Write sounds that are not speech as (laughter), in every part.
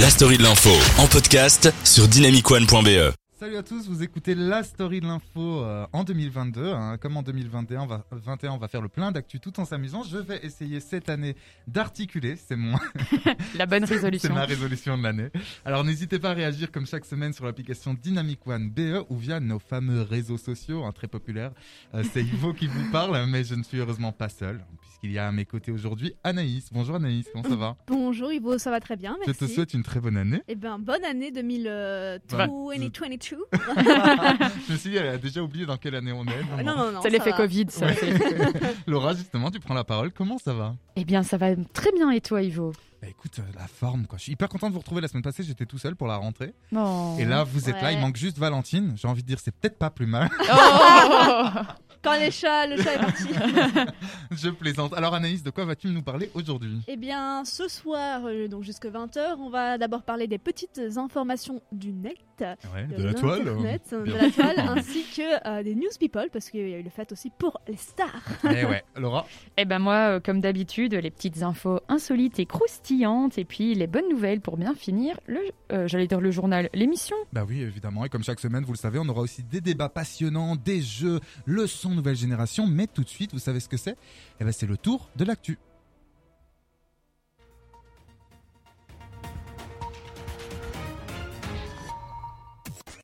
La story de l'info en podcast sur dynamicone.be. Salut à tous, vous écoutez la story de l'info euh, en 2022. hein. Comme en 2021, on va, 21, on va faire le plein d'actu tout en s'amusant. Je vais essayer cette année d'articuler, c'est mon, (laughs) La bonne (laughs) c'est résolution. ma résolution de l'année. Alors n'hésitez pas à réagir comme chaque semaine sur l'application Dynamic One BE ou via nos fameux réseaux sociaux, hein, très populaires. Euh, c'est Ivo qui vous parle, mais je ne suis heureusement pas seul, puisqu'il y a à mes côtés aujourd'hui Anaïs. Bonjour Anaïs, comment ça va (laughs) Bonjour Ivo, ça va très bien, Je merci. te souhaite une très bonne année. Eh ben, bonne année 2022. Ouais. 2022. je me suis dit, elle a déjà oublié dans quelle année on est. non, non, non. C'est l'effet va. Covid, ça. Ouais. c'est- (laughs) Laura, justement, tu prends la parole. Comment ça va? Eh bien, ça va très bien et toi, Ivo? Bah écoute, euh, la forme quoi. Je suis hyper content de vous retrouver la semaine passée, j'étais tout seul pour la rentrée. Oh. Et là, vous êtes là, il manque juste Valentine. J'ai envie de dire, c'est peut-être pas plus mal. Oh (laughs) Quand les chats, le chat est parti. (laughs) Je plaisante. Alors Anaïs, de quoi vas-tu nous parler aujourd'hui? Eh bien, ce soir, euh, donc jusque 20h, on va d'abord parler des petites informations du net. Ouais, de l'internet, de Bien. la toile, ainsi que euh, des news people, parce qu'il y a eu le fait aussi pour les stars. (laughs) Eh ouais, Laura. Eh ben moi, euh, comme d'habitude, les petites infos insolites et croustillantes, et puis les bonnes nouvelles pour bien finir le, euh, j'allais dire le journal, l'émission. Bah oui, évidemment. Et comme chaque semaine, vous le savez, on aura aussi des débats passionnants, des jeux, le son nouvelle génération. Mais tout de suite, vous savez ce que c'est? Eh ben c'est le tour de l'actu.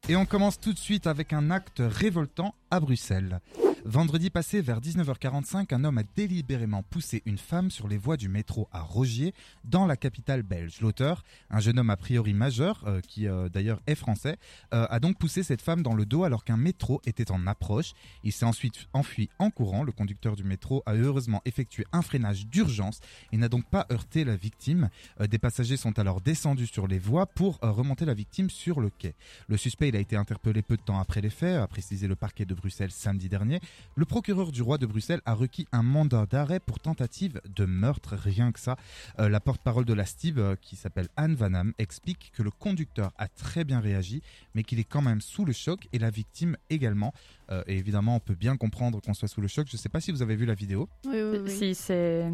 Et on commence tout de suite avec un acte révoltant à Bruxelles. Vendredi passé, vers 19h45, un homme a délibérément poussé une femme sur les voies du métro à Rogier, dans la capitale belge. L'auteur, un jeune homme a priori majeur, euh, qui euh, d'ailleurs est français, euh, a donc poussé cette femme dans le dos alors qu'un métro était en approche. Il s'est ensuite enfui en courant. Le conducteur du métro a heureusement effectué un freinage d'urgence et n'a donc pas heurté la victime. Des passagers sont alors descendus sur les voies pour remonter la victime sur le quai. Le suspect a été interpellé peu de temps après les faits, a précisé le parquet de Bruxelles samedi dernier. Le procureur du roi de Bruxelles a requis un mandat d'arrêt pour tentative de meurtre, rien que ça. Euh, la porte-parole de la STIB, euh, qui s'appelle Anne Vanham, explique que le conducteur a très bien réagi, mais qu'il est quand même sous le choc et la victime également. Euh, et évidemment, on peut bien comprendre qu'on soit sous le choc. Je ne sais pas si vous avez vu la vidéo. Oui, oui, oui. Si c'est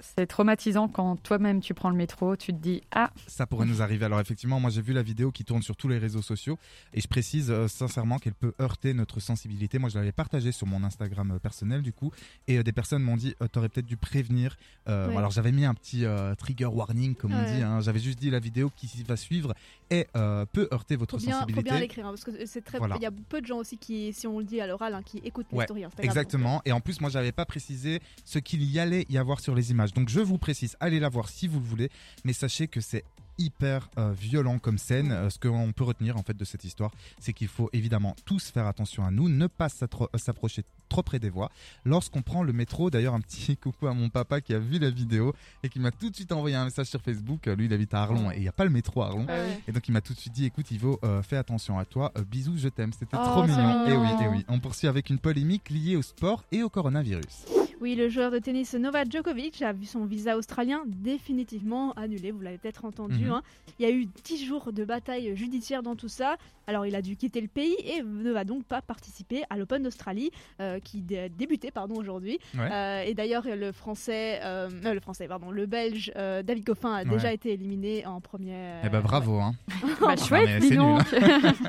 c'est traumatisant quand toi-même tu prends le métro, tu te dis ah Ça pourrait nous arriver. Alors effectivement, moi j'ai vu la vidéo qui tourne sur tous les réseaux sociaux et je précise euh, sincèrement qu'elle peut heurter notre sensibilité. Moi je l'avais partagée sur mon Instagram euh, personnel du coup et euh, des personnes m'ont dit euh, t'aurais peut-être dû prévenir. Euh, Ouais. Alors j'avais mis un petit euh, trigger warning comme on dit. hein. J'avais juste dit la vidéo qui va suivre et euh, peut heurter votre Faut bien, faut sensibilité. bien l'écrire, hein, parce que c'est très. Voilà. Il y a peu de gens aussi qui, si on le dit à l'oral, hein, qui écoutent les Ouais, Instagram. Exactement. Et en plus, moi, j'avais pas précisé ce qu'il y allait y avoir sur les images. Donc, je vous précise, allez la voir si vous le voulez, mais sachez que c'est hyper euh, violent comme scène. Euh, ce qu'on peut retenir en fait de cette histoire, c'est qu'il faut évidemment tous faire attention à nous, ne pas euh, s'approcher trop près des voies. Lorsqu'on prend le métro, d'ailleurs un petit (laughs) coucou à mon papa qui a vu la vidéo et qui m'a tout de suite envoyé un message sur Facebook. Lui, il habite à Arlon et il n'y a pas le métro à Arlon. ouais. Et donc il m'a tout de suite dit écoute Ivo, euh, fais attention à toi, bisous, je t'aime. C'était Oh, trop mignon. Et oui, mignon. et oui. On poursuit avec une polémique liée au sport et au coronavirus. Oui, le joueur de tennis Novak Djokovic a vu son visa australien définitivement annulé. Vous l'avez peut-être entendu. Hein. Il y a eu 10 jours de bataille judiciaire dans tout ça. Alors, il a dû quitter le pays et ne va donc pas participer à l'Open d'Australie euh, qui dé- débutait pardon aujourd'hui. Ouais. Euh, et d'ailleurs, le français, euh, euh, le français, pardon, le belge euh, David Goffin a Ouais. déjà été éliminé en première. eh ben bravo hein. (laughs) bah, chouette, mais dis c'est donc. (laughs) (laughs)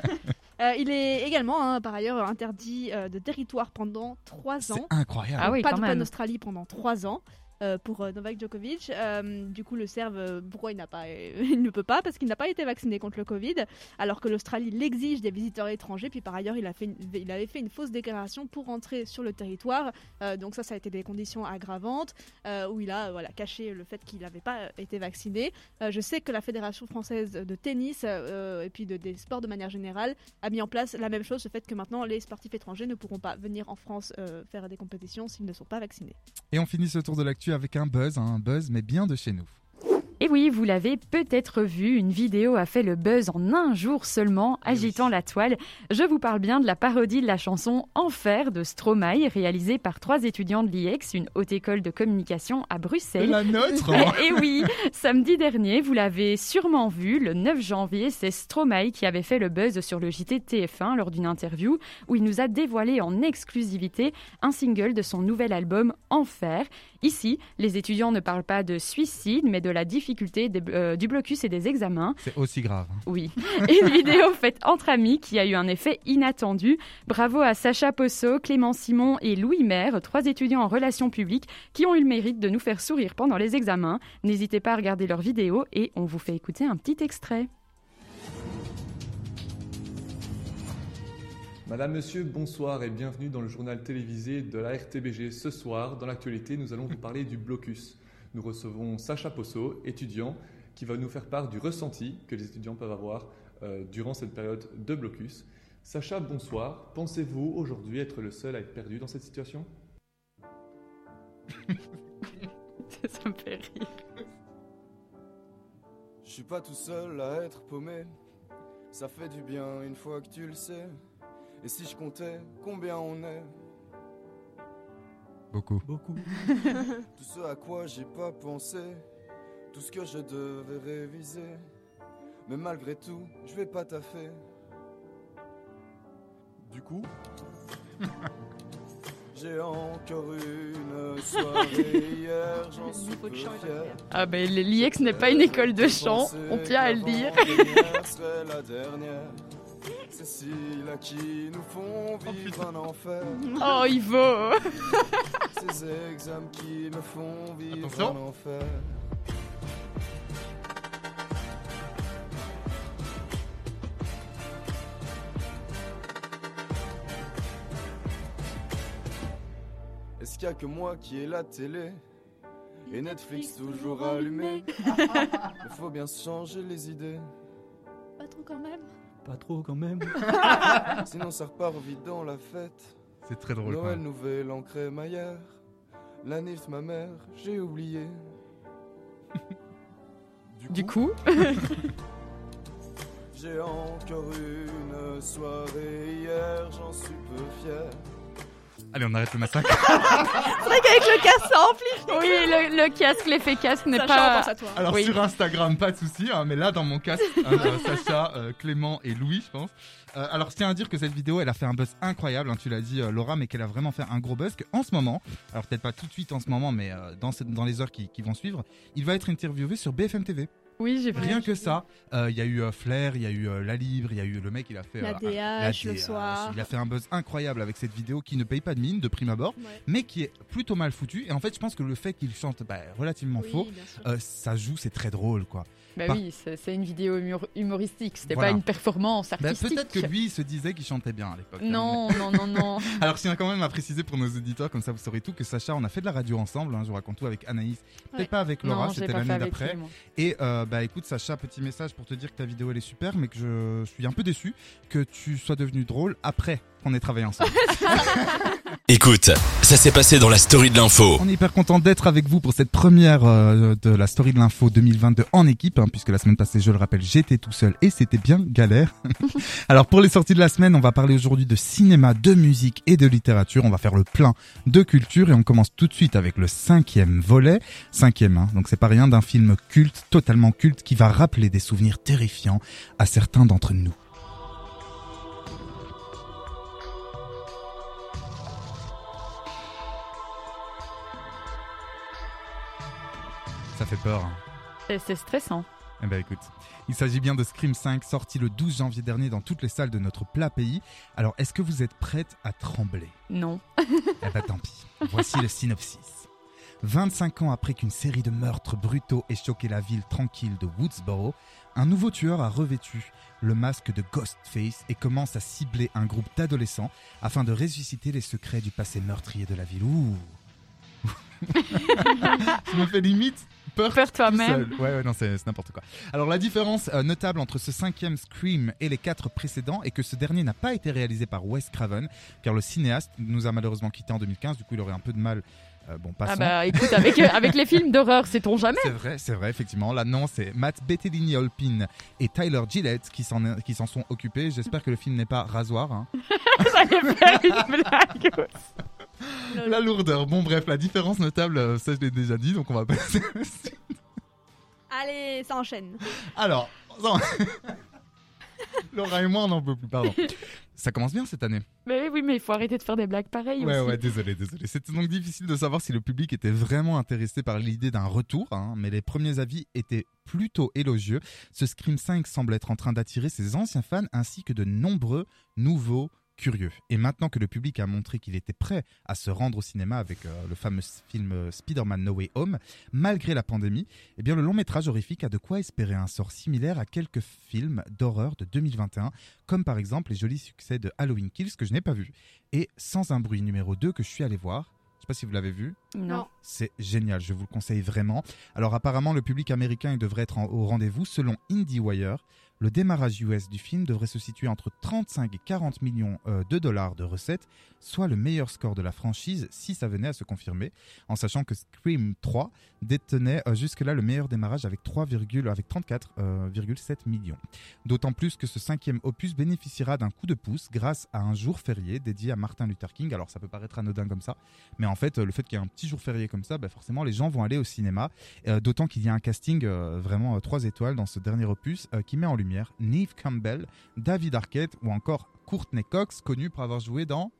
Euh, il est également, hein, par ailleurs, interdit euh, de territoire pendant 3 C'est ans. incroyable. Ah oui, pas d'Open. Australie pendant 3 ans. Euh, pour euh, Novak Djokovic. Euh, du coup, le Serbe, pourquoi il n'a pas, (laughs) il ne peut pas? Parce qu'il n'a pas été vacciné contre le Covid, alors que l'Australie l'exige des visiteurs étrangers. Puis par ailleurs, il, a fait il avait fait une fausse déclaration pour entrer sur le territoire. Donc ça, ça a été des conditions aggravantes où il a voilà, caché le fait qu'il n'avait pas été vacciné. Je sais que la Fédération française de tennis et puis de, des sports de manière générale a mis en place la même chose, le fait que maintenant les sportifs étrangers ne pourront pas venir en France faire des compétitions s'ils ne sont pas vaccinés. Et on finit ce tour de l'actu avec un buzz, hein, un buzz mais bien de chez nous. Et oui, vous l'avez peut-être vu, une vidéo a fait le buzz en un jour seulement, agitant la toile. Je vous parle bien de la parodie de la chanson Enfer de Stromae, réalisée par trois étudiants de l'IEX, une haute école de communication à Bruxelles. La nôtre (laughs) Et oui, samedi dernier, vous l'avez sûrement vu, le 9 janvier, c'est Stromae qui avait fait le buzz sur le JT TF1 lors d'une interview où il nous a dévoilé en exclusivité un single de son nouvel album Enfer. Ici, les étudiants ne parlent pas de suicide, mais de la difficulté difficultés des- euh, du blocus et des examens. C'est aussi grave. hein. Oui. (laughs) Une vidéo faite entre amis qui a eu un effet inattendu. Bravo à Sacha Posso, Clément Simon et Louis Maire, trois étudiants en relations publiques qui ont eu le mérite de nous faire sourire pendant les examens. N'hésitez pas à regarder leurs vidéos et on vous fait écouter un petit extrait. Madame, Monsieur, bonsoir et bienvenue dans le journal télévisé de la RTBG. Ce soir, dans l'actualité, nous allons vous parler du blocus. Nous recevons Sacha Posso, étudiant, qui va nous faire part du ressenti que les étudiants peuvent avoir euh, durant cette période de blocus. Sacha, bonsoir. Pensez-vous aujourd'hui être le seul à être perdu dans cette situation? (laughs) Ça me fait rire. Je suis pas tout seul à être paumé. Ça fait du bien une fois que tu le sais. Et si je comptais combien on est Beaucoup. (laughs) Tout ce à quoi j'ai pas pensé. Tout ce que je devais réviser. Mais malgré tout, je vais pas taffer. Du coup, (laughs) j'ai encore une soirée hier, j'en suis peu fier. Ah ben l'IEX n'est pas une école de chant, on tient à le dire. La dernière. C'est ceux-là qui nous font vivre un enfer. Oh Ivo (laughs) Ces examens qui me font vivre Attention. un enfer. Est-ce qu'il y a que moi qui ai la télé et Netflix toujours allumé (laughs) Il faut bien se changer les idées, Pas trop quand même. Pas trop quand même. (laughs) sinon ça repart vite dans la fête. C'est très drôle. Noël, nouvelle en crémaillère. La nif, ma mère, j'ai oublié. (laughs) Du coup, (laughs) J'ai encore une soirée hier, j'en suis peu fier. Allez, on arrête le massacre. (laughs) C'est vrai qu'avec le casque, ça amplifie. oui, le, le casque, l'effet casque n'est pas... pense à toi. Alors Oui. sur Instagram, pas de souci, hein, mais là dans mon casque, hein, (laughs) euh, Sacha, euh, Clément et Louis, je pense. Euh, alors je tiens à dire que cette vidéo, elle a fait un buzz incroyable, hein, tu l'as dit euh, Laura, mais qu'elle a vraiment fait un gros buzz. Que en ce moment, alors peut-être pas tout de suite en ce moment, mais euh, dans, cette- dans les heures qui, qui vont suivre, il va être interviewé sur BFM TV. Oui, j'ai vu. Rien que ça, euh, il y a eu euh, Flair, il y a eu euh, La Libre, il y a eu le mec, il a fait La euh, DH, le soir. Il a fait un buzz incroyable avec cette vidéo qui ne paye pas de mine de prime abord, Ouais. mais qui est plutôt mal foutue. Et en fait, je pense que le fait qu'il chante bah, relativement Oui, faux, euh, ça joue, c'est très drôle, quoi. Bah Par- oui, c'est une vidéo humor- humoristique, c'était Voilà. pas une performance Bah, artistique. Peut-être que lui il se disait qu'il chantait bien à l'époque. hein, Non, non, non, non. (laughs) Alors je tiens quand même à préciser pour nos auditeurs, comme ça vous saurez tout, que Sacha, on a fait de la radio ensemble. hein, je vous raconte tout avec Anaïs. Peut-être Ouais. pas avec Laura, c'était l'année d'après. Et euh, bah écoute Sacha, petit message pour te dire que ta vidéo elle est super, mais que je suis un peu déçu que tu sois devenu drôle après qu'on ait travaillé ensemble. (laughs) Écoute, ça s'est passé dans la story de l'info. On est hyper content d'être avec vous pour cette première euh, de la story de l'info 2022 en équipe, hein, puisque la semaine passée, je le rappelle, j'étais tout seul et c'était bien galère. (laughs) Alors pour les sorties de la semaine, on va parler aujourd'hui de cinéma, de musique et de littérature. On va faire le plein de culture et on commence tout de suite avec le cinquième volet, cinquième, hein, donc c'est pas rien, d'un film culte, totalement culte, qui va rappeler des souvenirs terrifiants à certains d'entre nous. Ça fait peur. C'est- C'est stressant. Eh ben écoute, il s'agit bien de Scream 5 sorti le 12 janvier dernier dans toutes les salles de notre plat pays. Alors est-ce que vous êtes prête à trembler? Non. Eh ben tant pis. Voici le synopsis. 25 ans après qu'une série de meurtres brutaux ait choqué la ville tranquille de Woodsboro, un nouveau tueur a revêtu le masque de Ghostface et commence à cibler un groupe d'adolescents afin de ressusciter les secrets du passé meurtrier de la ville. Ouh (laughs) Ça me fait limite peur toi-même. Ouais, ouais, non, c'est n'importe quoi. Alors, la différence euh, notable entre ce cinquième Scream et les quatre précédents est que ce dernier n'a pas été réalisé par Wes Craven, car le cinéaste nous a malheureusement quitté en 2015, du coup, il aurait un peu de mal. euh, bon, passons. Ah bah écoute, avec, euh, avec les films d'horreur, sait-on (laughs) jamais C'est vrai, c'est vrai, effectivement. Là, non, c'est Matt Bettelini-Olpin et Tyler Gillette qui s'en qui s'en sont occupés. J'espère que le film n'est pas rasoir. hein. (laughs) J'allais faire une blague. (laughs) La lourdeur. Bon, bref, la différence notable, euh, ça je l'ai déjà dit, donc on va passer. Allez, ça enchaîne. Alors, non. (laughs) Laura et moi, on n'en peut plus, pardon. Ça commence bien cette année. Mais oui, mais il faut arrêter de faire des blagues pareilles Ouais, aussi. ouais, désolé, désolé. C'était donc difficile de savoir si le public était vraiment intéressé par l'idée d'un retour, hein, mais les premiers avis étaient plutôt élogieux. Ce Scream 5 semble être en train d'attirer ses anciens fans ainsi que de nombreux nouveaux curieux. Et maintenant que le public a montré qu'il était prêt à se rendre au cinéma avec euh, le fameux film euh, Spider-Man No Way Home, malgré la pandémie, eh bien le long métrage horrifique a de quoi espérer un sort similaire à quelques films d'horreur de 2021, comme par exemple les jolis succès de Halloween Kills que je n'ai pas vu, et Sans un bruit numéro 2 que je suis allé voir. Je sais pas si vous l'avez vu. Non. C'est génial, je vous le conseille vraiment. Alors apparemment, le public américain il devrait être en- au rendez-vous. Selon IndieWire, le démarrage US du film devrait se situer entre 35 et 40 millions euh, de dollars de recettes, soit le meilleur score de la franchise si ça venait à se confirmer, en sachant que Scream 3 détenait euh, jusque-là le meilleur démarrage avec 3, avec 34,7 millions. D'autant plus que ce cinquième opus bénéficiera d'un coup de pouce grâce à un jour férié dédié à Martin Luther King. Alors ça peut paraître anodin comme ça, mais en fait, euh, le fait qu'il y ait un petit jour férié comme ça, bah, forcément, les gens vont aller au cinéma. Euh, D'autant qu'il y a un casting euh, vraiment 3 étoiles dans ce dernier opus euh, qui met en lumière Neve Campbell, David Arquette ou encore Courtney Cox, connu pour avoir joué dans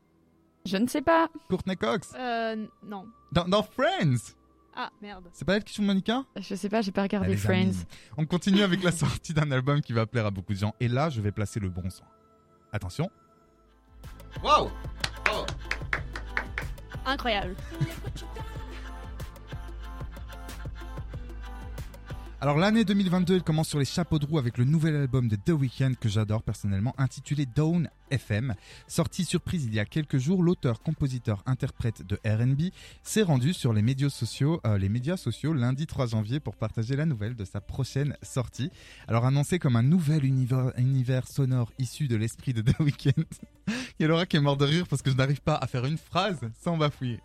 Je ne sais pas. Courtney Cox Euh, non. dans, dans Friends. Ah, merde. C'est pas elle qui joue Monica? Je sais pas, j'ai pas regardé Ah, Friends. amis. On continue avec la sortie d'un album qui va plaire à beaucoup de gens. Et là, je vais placer le bon son. Attention. Waouh Incroyable. Alors l'année 2022, elle commence sur les chapeaux de roue avec le nouvel album de The Weeknd que j'adore personnellement, intitulé Down FM. Sorti surprise il y a quelques jours, l'auteur, compositeur, interprète de R&B s'est rendu sur les médias sociaux, euh, les médias sociaux lundi 3 janvier pour partager la nouvelle de sa prochaine sortie. Alors annoncé comme un nouvel univers, univers sonore issu de l'esprit de The Weeknd. (laughs) Il y a Laura qui est mort de rire parce que je n'arrive pas à faire une phrase sans bafouiller.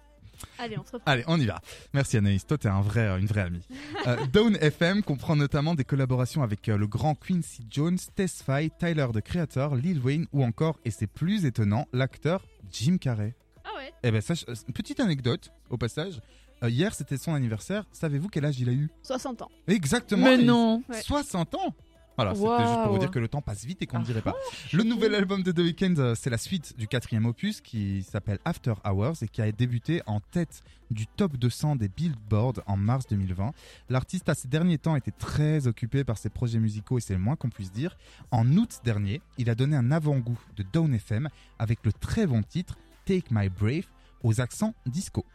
Allez, on se reprend. Allez, on y va. Merci Anaïs, toi t'es un vrai, une vraie amie. Euh, (laughs) Down FM comprend notamment des collaborations avec euh, le grand Quincy Jones, Tesfaye, Tyler the Creator, Lil Wayne ou encore, et c'est plus étonnant, l'acteur Jim Carrey. Ah ouais Eh ben, sache- euh, une petite anecdote au passage. Euh, hier c'était son anniversaire. Savez-vous quel âge il a eu? 60 ans. Exactement. Mais non. Ouais. 60 ans? Voilà, c'était juste pour vous dire que le temps passe vite et qu'on ne Ah, dirait pas. Le nouvel album de The Weeknd, euh, c'est la suite du quatrième opus qui s'appelle After Hours et qui a débuté en tête du top 200 des Billboard en mars 2020. L'artiste, à ces derniers temps, était très occupé par ses projets musicaux et c'est le moins qu'on puisse dire. En août dernier, il a donné un avant-goût de Down FM avec le très bon titre Take My Brave aux accents disco.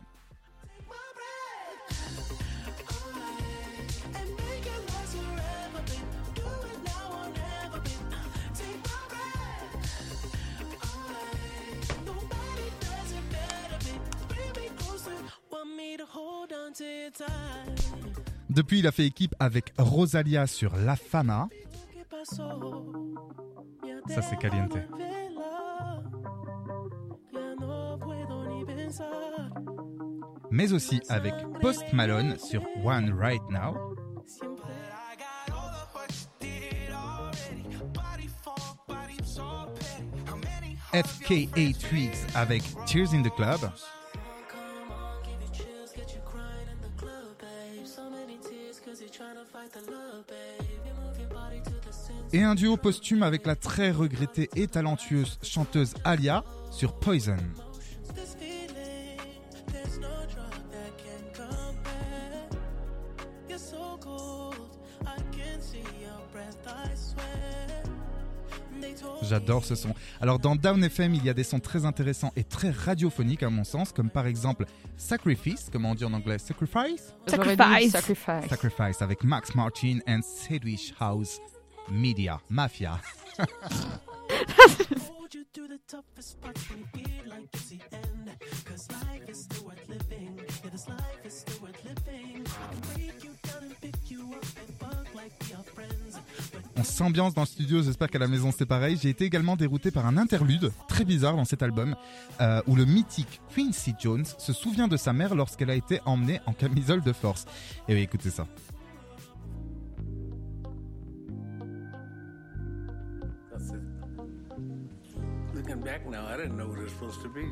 Depuis, il a fait équipe avec Rosalia sur La Fama. Ça, c'est caliente. Mais aussi avec Post Malone sur One Right Now. FKA Twigs avec Tears in the Club. Et un duo posthume avec la très regrettée et talentueuse chanteuse Alia sur Poison. J'adore ce son. Alors dans Down FM, il y a des sons très intéressants et très radiophoniques à mon sens, comme par exemple Sacrifice, comment on dit en anglais? Sacrifice? Sacrifice. Sacrifice. Sacrifice avec Max Martin and Sedwish House Media Mafia. (laughs) On s'ambiance dans le studio, j'espère qu'à la maison c'est pareil. J'ai été également dérouté par un interlude très bizarre dans cet album euh, où le mythique Quincy Jones se souvient de sa mère lorsqu'elle a été emmenée en camisole de force. Et oui, écoutez ça. Didn't know what it was supposed to be.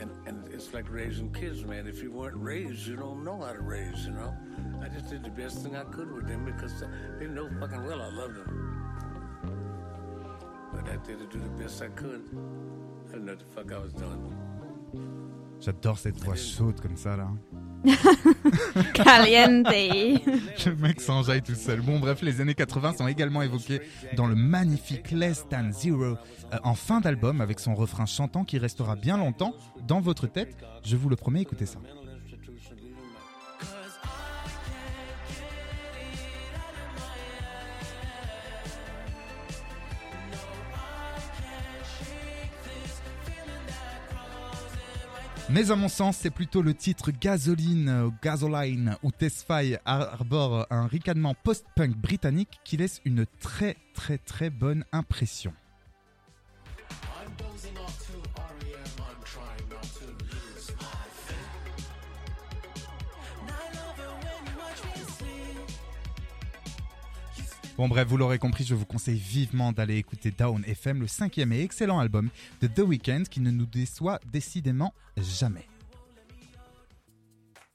And, and it's like raising kids, man. If you weren't raised, you don't know how to raise, you know? I just did the best thing I could with them because they know fucking well I loved them. But I did do the best I could. I didn't know what the fuck I was doing. J'adore cette voix chaude comme ça là. (laughs) Caliente. Le mec s'enjaille tout seul. Bon bref, les années 80 sont également évoquées dans le magnifique Less Than Zero euh, en fin d'album avec son refrain chantant qui restera bien longtemps dans votre tête. Je vous le promets, écoutez ça. Mais à mon sens, c'est plutôt le titre Gasoline, euh, Gasoline ou Tesfaye arbore un ricanement post-punk britannique qui laisse une très très très bonne impression. Bon bref, vous l'aurez compris, je vous conseille vivement d'aller écouter Down FM, le cinquième et excellent album de The Weeknd qui ne nous déçoit décidément jamais.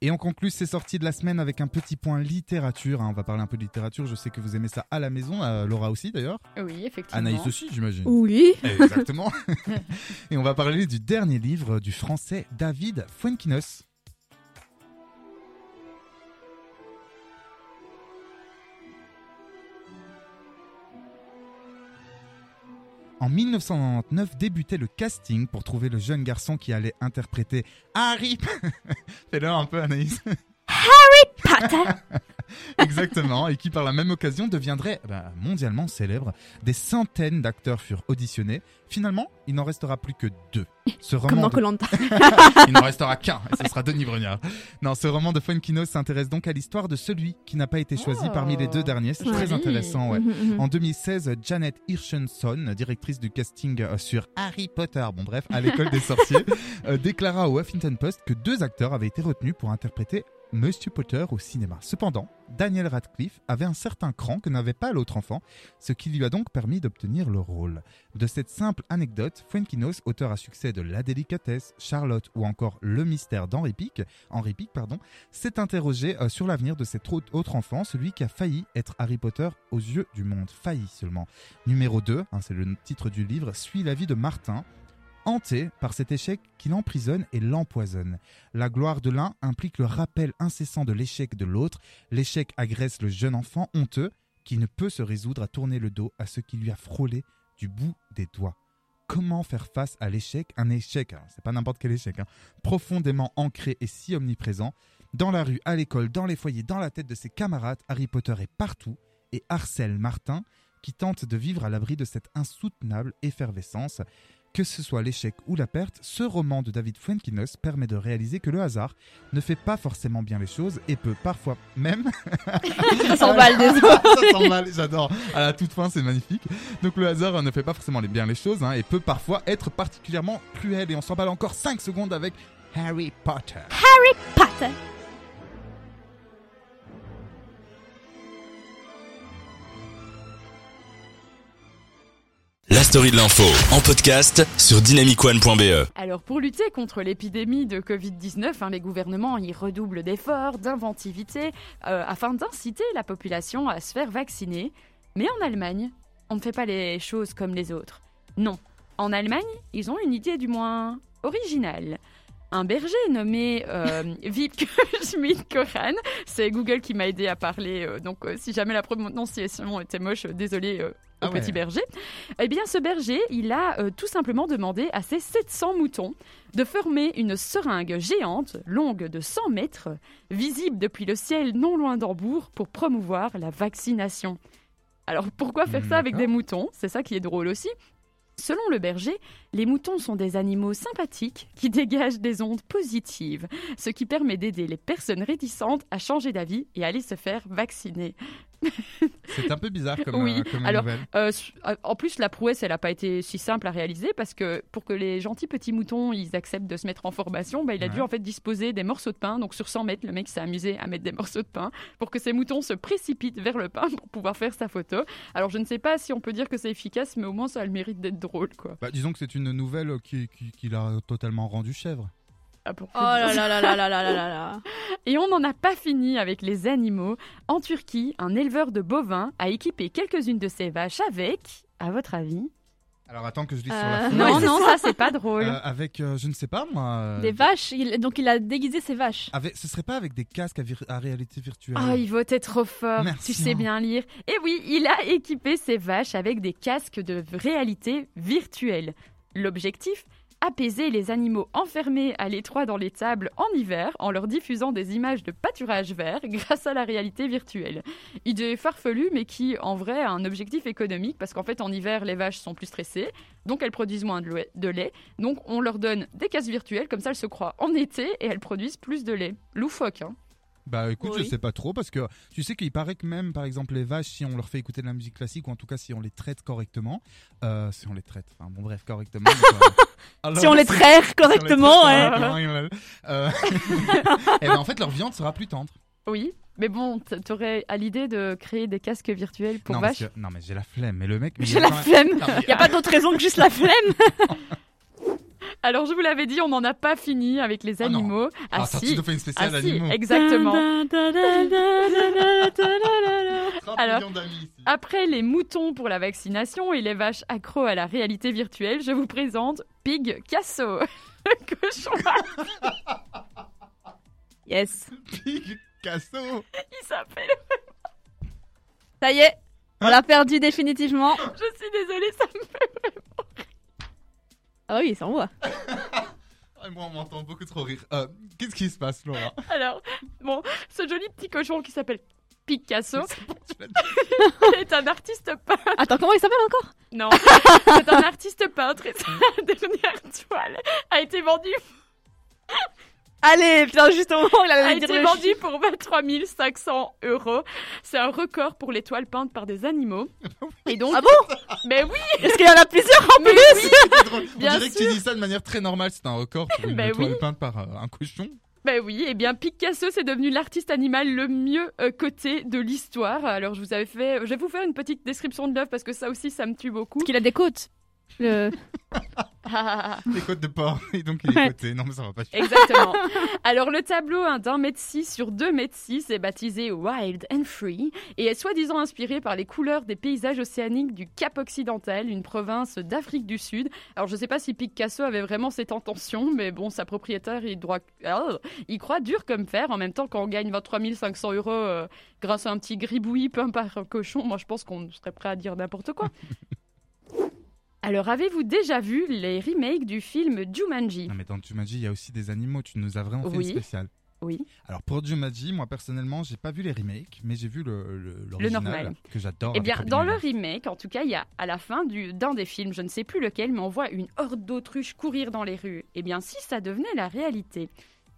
Et on conclut ces sorties de la semaine avec un petit point littérature. hein. On va parler un peu de littérature, je sais que vous aimez ça à la maison, euh, Laura aussi d'ailleurs. Oui, effectivement. Anaïs aussi, j'imagine. Oui. Exactement. (laughs) et on va parler du dernier livre du français David Fuenquinos. En 1999 débutait le casting pour trouver le jeune garçon qui allait interpréter Harry. (laughs) Fais-le un peu Anaïs. Potter. (laughs) Exactement, et qui par la même occasion deviendrait bah, mondialement célèbre. Des centaines d'acteurs furent auditionnés. Finalement, il n'en restera plus que deux. Ce Comme roman dans de- (laughs) il n'en restera qu'un, et ce sera Denis Brognard. Non, ce roman de Fuenquinos s'intéresse donc à l'histoire de celui qui n'a pas été choisi Oh, parmi les deux derniers. C'est très intéressant, ouais. Mhm, En 2016, Janet Hirshenson, directrice du casting euh, sur Harry Potter, bon bref, à l'école des sorciers, (laughs) euh, déclara au Huffington Post que deux acteurs avaient été retenus pour interpréter Monsieur Potter au cinéma. Cependant, Daniel Radcliffe avait un certain cran que n'avait pas l'autre enfant, ce qui lui a donc permis d'obtenir le rôle. De cette simple anecdote, Fuenquinos, auteur à succès de La délicatesse, Charlotte ou encore Le mystère d'Henri Pic, Henri Pic pardon, s'est interrogé euh, sur l'avenir de cet autre autre enfant, celui qui a failli être Harry Potter aux yeux du monde. Failli seulement. Numéro 2, hein, c'est le titre du livre, suit la vie de Martin, hanté par cet échec qui l'emprisonne et l'empoisonne. La gloire de l'un implique le rappel incessant de l'échec de l'autre. L'échec agresse le jeune enfant honteux qui ne peut se résoudre à tourner le dos à ce qui lui a frôlé du bout des doigts. Comment faire face à l'échec? Un échec, hein, c'est pas n'importe quel échec, hein, profondément ancré et si omniprésent. Dans la rue, à l'école, dans les foyers, dans la tête de ses camarades, Harry Potter est partout et harcèle Martin qui tente de vivre à l'abri de cette insoutenable effervescence. Que ce soit l'échec ou la perte, ce roman de David Fuenquinos permet de réaliser que le hasard ne fait pas forcément bien les choses et peut parfois même (laughs) Ça s'emballe, (laughs) ça s'emballe, j'adore. À la toute fin, c'est magnifique. Donc le hasard ne fait pas forcément bien les choses hein, et peut parfois être particulièrement cruel. Et on s'emballe encore 5 secondes avec Harry Potter. Potter. La story de l'info en podcast sur dynamicone.be. Alors pour lutter contre l'épidémie de Covid-19, hein, les gouvernements y redoublent d'efforts, d'inventivité, euh, afin d'inciter la population à se faire vacciner. Mais en Allemagne, on ne fait pas les choses comme les autres. Non, en Allemagne, ils ont une idée du moins originale. Un berger nommé euh, (laughs) Wiebke Schmidt-Koran, c'est Google qui m'a aidé à parler, euh, donc euh, si jamais la prononciation était moche, désolé au Ah ouais. petit berger. Eh bien, ce berger, il a euh, tout simplement demandé à ses 700 moutons de former une seringue géante, longue de 100 mètres, visible depuis le ciel non loin d'Hambourg, pour promouvoir la vaccination. Alors, pourquoi faire ça avec des moutons? C'est ça qui est drôle aussi. Selon le berger, les moutons sont des animaux sympathiques qui dégagent des ondes positives, ce qui permet d'aider les personnes réticentes à changer d'avis et à aller se faire vacciner. (laughs) C'est un peu bizarre comme, Oui, euh, comme alors, nouvelle. Euh, euh, en plus, la prouesse, elle n'a pas été si simple à réaliser parce que pour que les gentils petits moutons ils acceptent de se mettre en formation, bah, il a dû en fait disposer des morceaux de pain. Donc sur 100 mètres, le mec s'est amusé à mettre des morceaux de pain pour que ces moutons se précipitent vers le pain pour pouvoir faire sa photo. Alors je ne sais pas si on peut dire que c'est efficace, mais au moins ça a le mérite d'être drôle, quoi. Bah, disons que c'est une nouvelle qui, qui, qui l'a totalement rendu chèvre. Ah, pour Oh là là là là là là là là là. (laughs) Et on n'en a pas fini avec les animaux. En Turquie, un éleveur de bovins a équipé quelques-unes de ses vaches avec, à votre avis, Alors attends que je lis sur Euh, la feuille. Non, non, ça. c'est pas drôle. Euh, avec, euh, je ne sais pas moi. euh, Des vaches, il- donc il a déguisé ses vaches. Avec, ce serait pas avec des casques à, vir- à réalité virtuelle Ah, il votait trop fort. Merci, tu sais hein. bien lire. Et oui, il a équipé ses vaches avec des casques de réalité virtuelle. L'objectif Apaiser les animaux enfermés à l'étroit dans les tables en hiver en leur diffusant des images de pâturage vert (laughs) grâce à la réalité virtuelle. Idée farfelue, mais qui en vrai a un objectif économique parce qu'en fait en hiver les vaches sont plus stressées, donc elles produisent moins de lait-. Donc on leur donne des casques virtuels, comme ça elles se croient en été et elles produisent plus de lait. Loufoque, hein Bah écoute, je sais pas trop parce que tu sais qu'il paraît que même par exemple les vaches, si on leur fait écouter de la musique classique ou en tout cas si on les traite correctement, euh, si on les traite, enfin bon bref correctement. (laughs) Alors, Si on les traite si les correctement, ouais. correctement, et. Euh, (laughs) ben en fait leur viande sera plus tendre. Oui, mais bon, t'aurais à l'idée de créer des casques virtuels pour non, vaches que- non mais j'ai la flemme. Mais le mec, J'ai la flemme. Il y a pas (laughs) d'autre raison que juste la flemme. Alors je vous l'avais dit, on n'en a pas fini avec les Ah non. animaux. Ah, ça, tu nous fais une spéciale Ah si, animaux. exactement. 30 Alors-. Après les moutons pour la vaccination et les vaches accros à la réalité virtuelle, je vous présente Pig Casso. Le cochon, Yes. Pig Casso. il s'appelle. Ça y est, on l'a perdu définitivement. Je suis désolée, ça me fait. Ah oui, ça envoie. (laughs) Ah, moi on m'entend beaucoup trop rire. Euh, Qu'est-ce qui se passe Laura? Alors, bon, ce joli petit cochon qui s'appelle Picasso (laughs) est un artiste peintre. Attends, comment il s'appelle encore? Non, c'est un artiste peintre et sa (laughs) dernière toile a été vendue Allez, putain, juste au moment où il a allait été dire le vendu pour 23 500 euros. C'est un record pour les toiles peintes par des animaux. (laughs) Et donc, Ah bon? Mais oui, (laughs) Est-ce qu'il y en a plusieurs en mais plus oui. (laughs) On Bien dirait que tu dis ça de manière très normale. C'est un record pour une Bah toile oui. peinte par euh, un cochon. Ben oui, et bien Picasso c'est devenu l'artiste animal le mieux euh, coté de l'histoire. Alors je vous avais fait, je vais vous faire une petite description de l'œuvre parce que ça aussi ça me tue beaucoup. Qu'il a des côtes Le- (laughs) Les côtes de porc. Et donc il est Ouais. coté. Non mais ça va pas. Exactement. Alors le tableau hein, d'un mètre six sur deux mètres six est baptisé Wild and Free et est soi-disant inspiré par les couleurs des paysages océaniques du Cap Occidental, une province d'Afrique du Sud. Alors je sais pas si Picasso avait vraiment cette intention, mais bon, sa propriétaire il, doit... Ah, il croit dur comme fer. En même temps, quand on gagne 23 500 euros euh, grâce à un petit gribouillis peint par un cochon, moi je pense qu'on serait prêt à dire n'importe quoi. (laughs) Alors, avez-vous déjà vu les remakes du film Jumanji? Non mais dans Jumanji, il y a aussi des animaux. Tu nous as vraiment fait Oui. une spéciale. Oui. Alors pour Jumanji, moi personnellement, j'ai pas vu les remakes, mais j'ai vu le le, normal. que j'adore. Eh bien, dans le remake, en tout cas, il y a à la fin du- d'un des films, je ne sais plus lequel, mais on voit une horde d'autruches courir dans les rues. Eh bien, si ça devenait la réalité,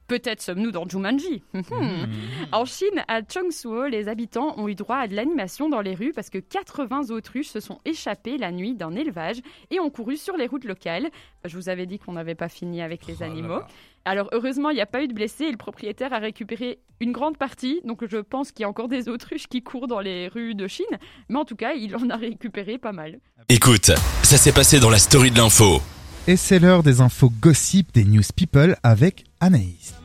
peut-être sommes-nous dans Jumanji. Mhm. En Chine, à Chongsuo, les habitants ont eu droit à de l'animation dans les rues parce que 80 autruches se sont échappées la nuit d'un élevage et ont couru sur les routes locales. Je vous avais dit qu'on n'avait pas fini avec les Oh animaux. Alors heureusement, il n'y a pas eu de blessés et le propriétaire a récupéré une grande partie. Donc je pense qu'il y a encore des autruches qui courent dans les rues de Chine. Mais en tout cas, il en a récupéré pas mal. Écoute, ça s'est passé dans la story de l'info. Et c'est l'heure des infos gossip des News People avec Anaïs.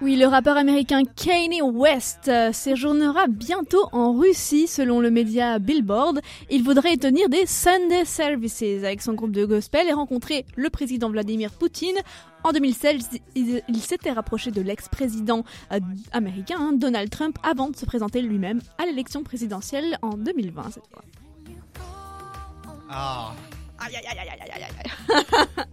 Oui, le rappeur américain Kanye West euh, séjournera bientôt en Russie selon le média Billboard. Il voudrait tenir des Sunday Services avec son groupe de gospel et rencontrer le président Vladimir Poutine. En 2016, il, il s'était rapproché de l'ex-président euh, américain hein, Donald Trump avant de se présenter lui-même à l'élection présidentielle en 2020 cette fois. 啊！哎呀呀呀呀呀呀呀呀呀！哈哈。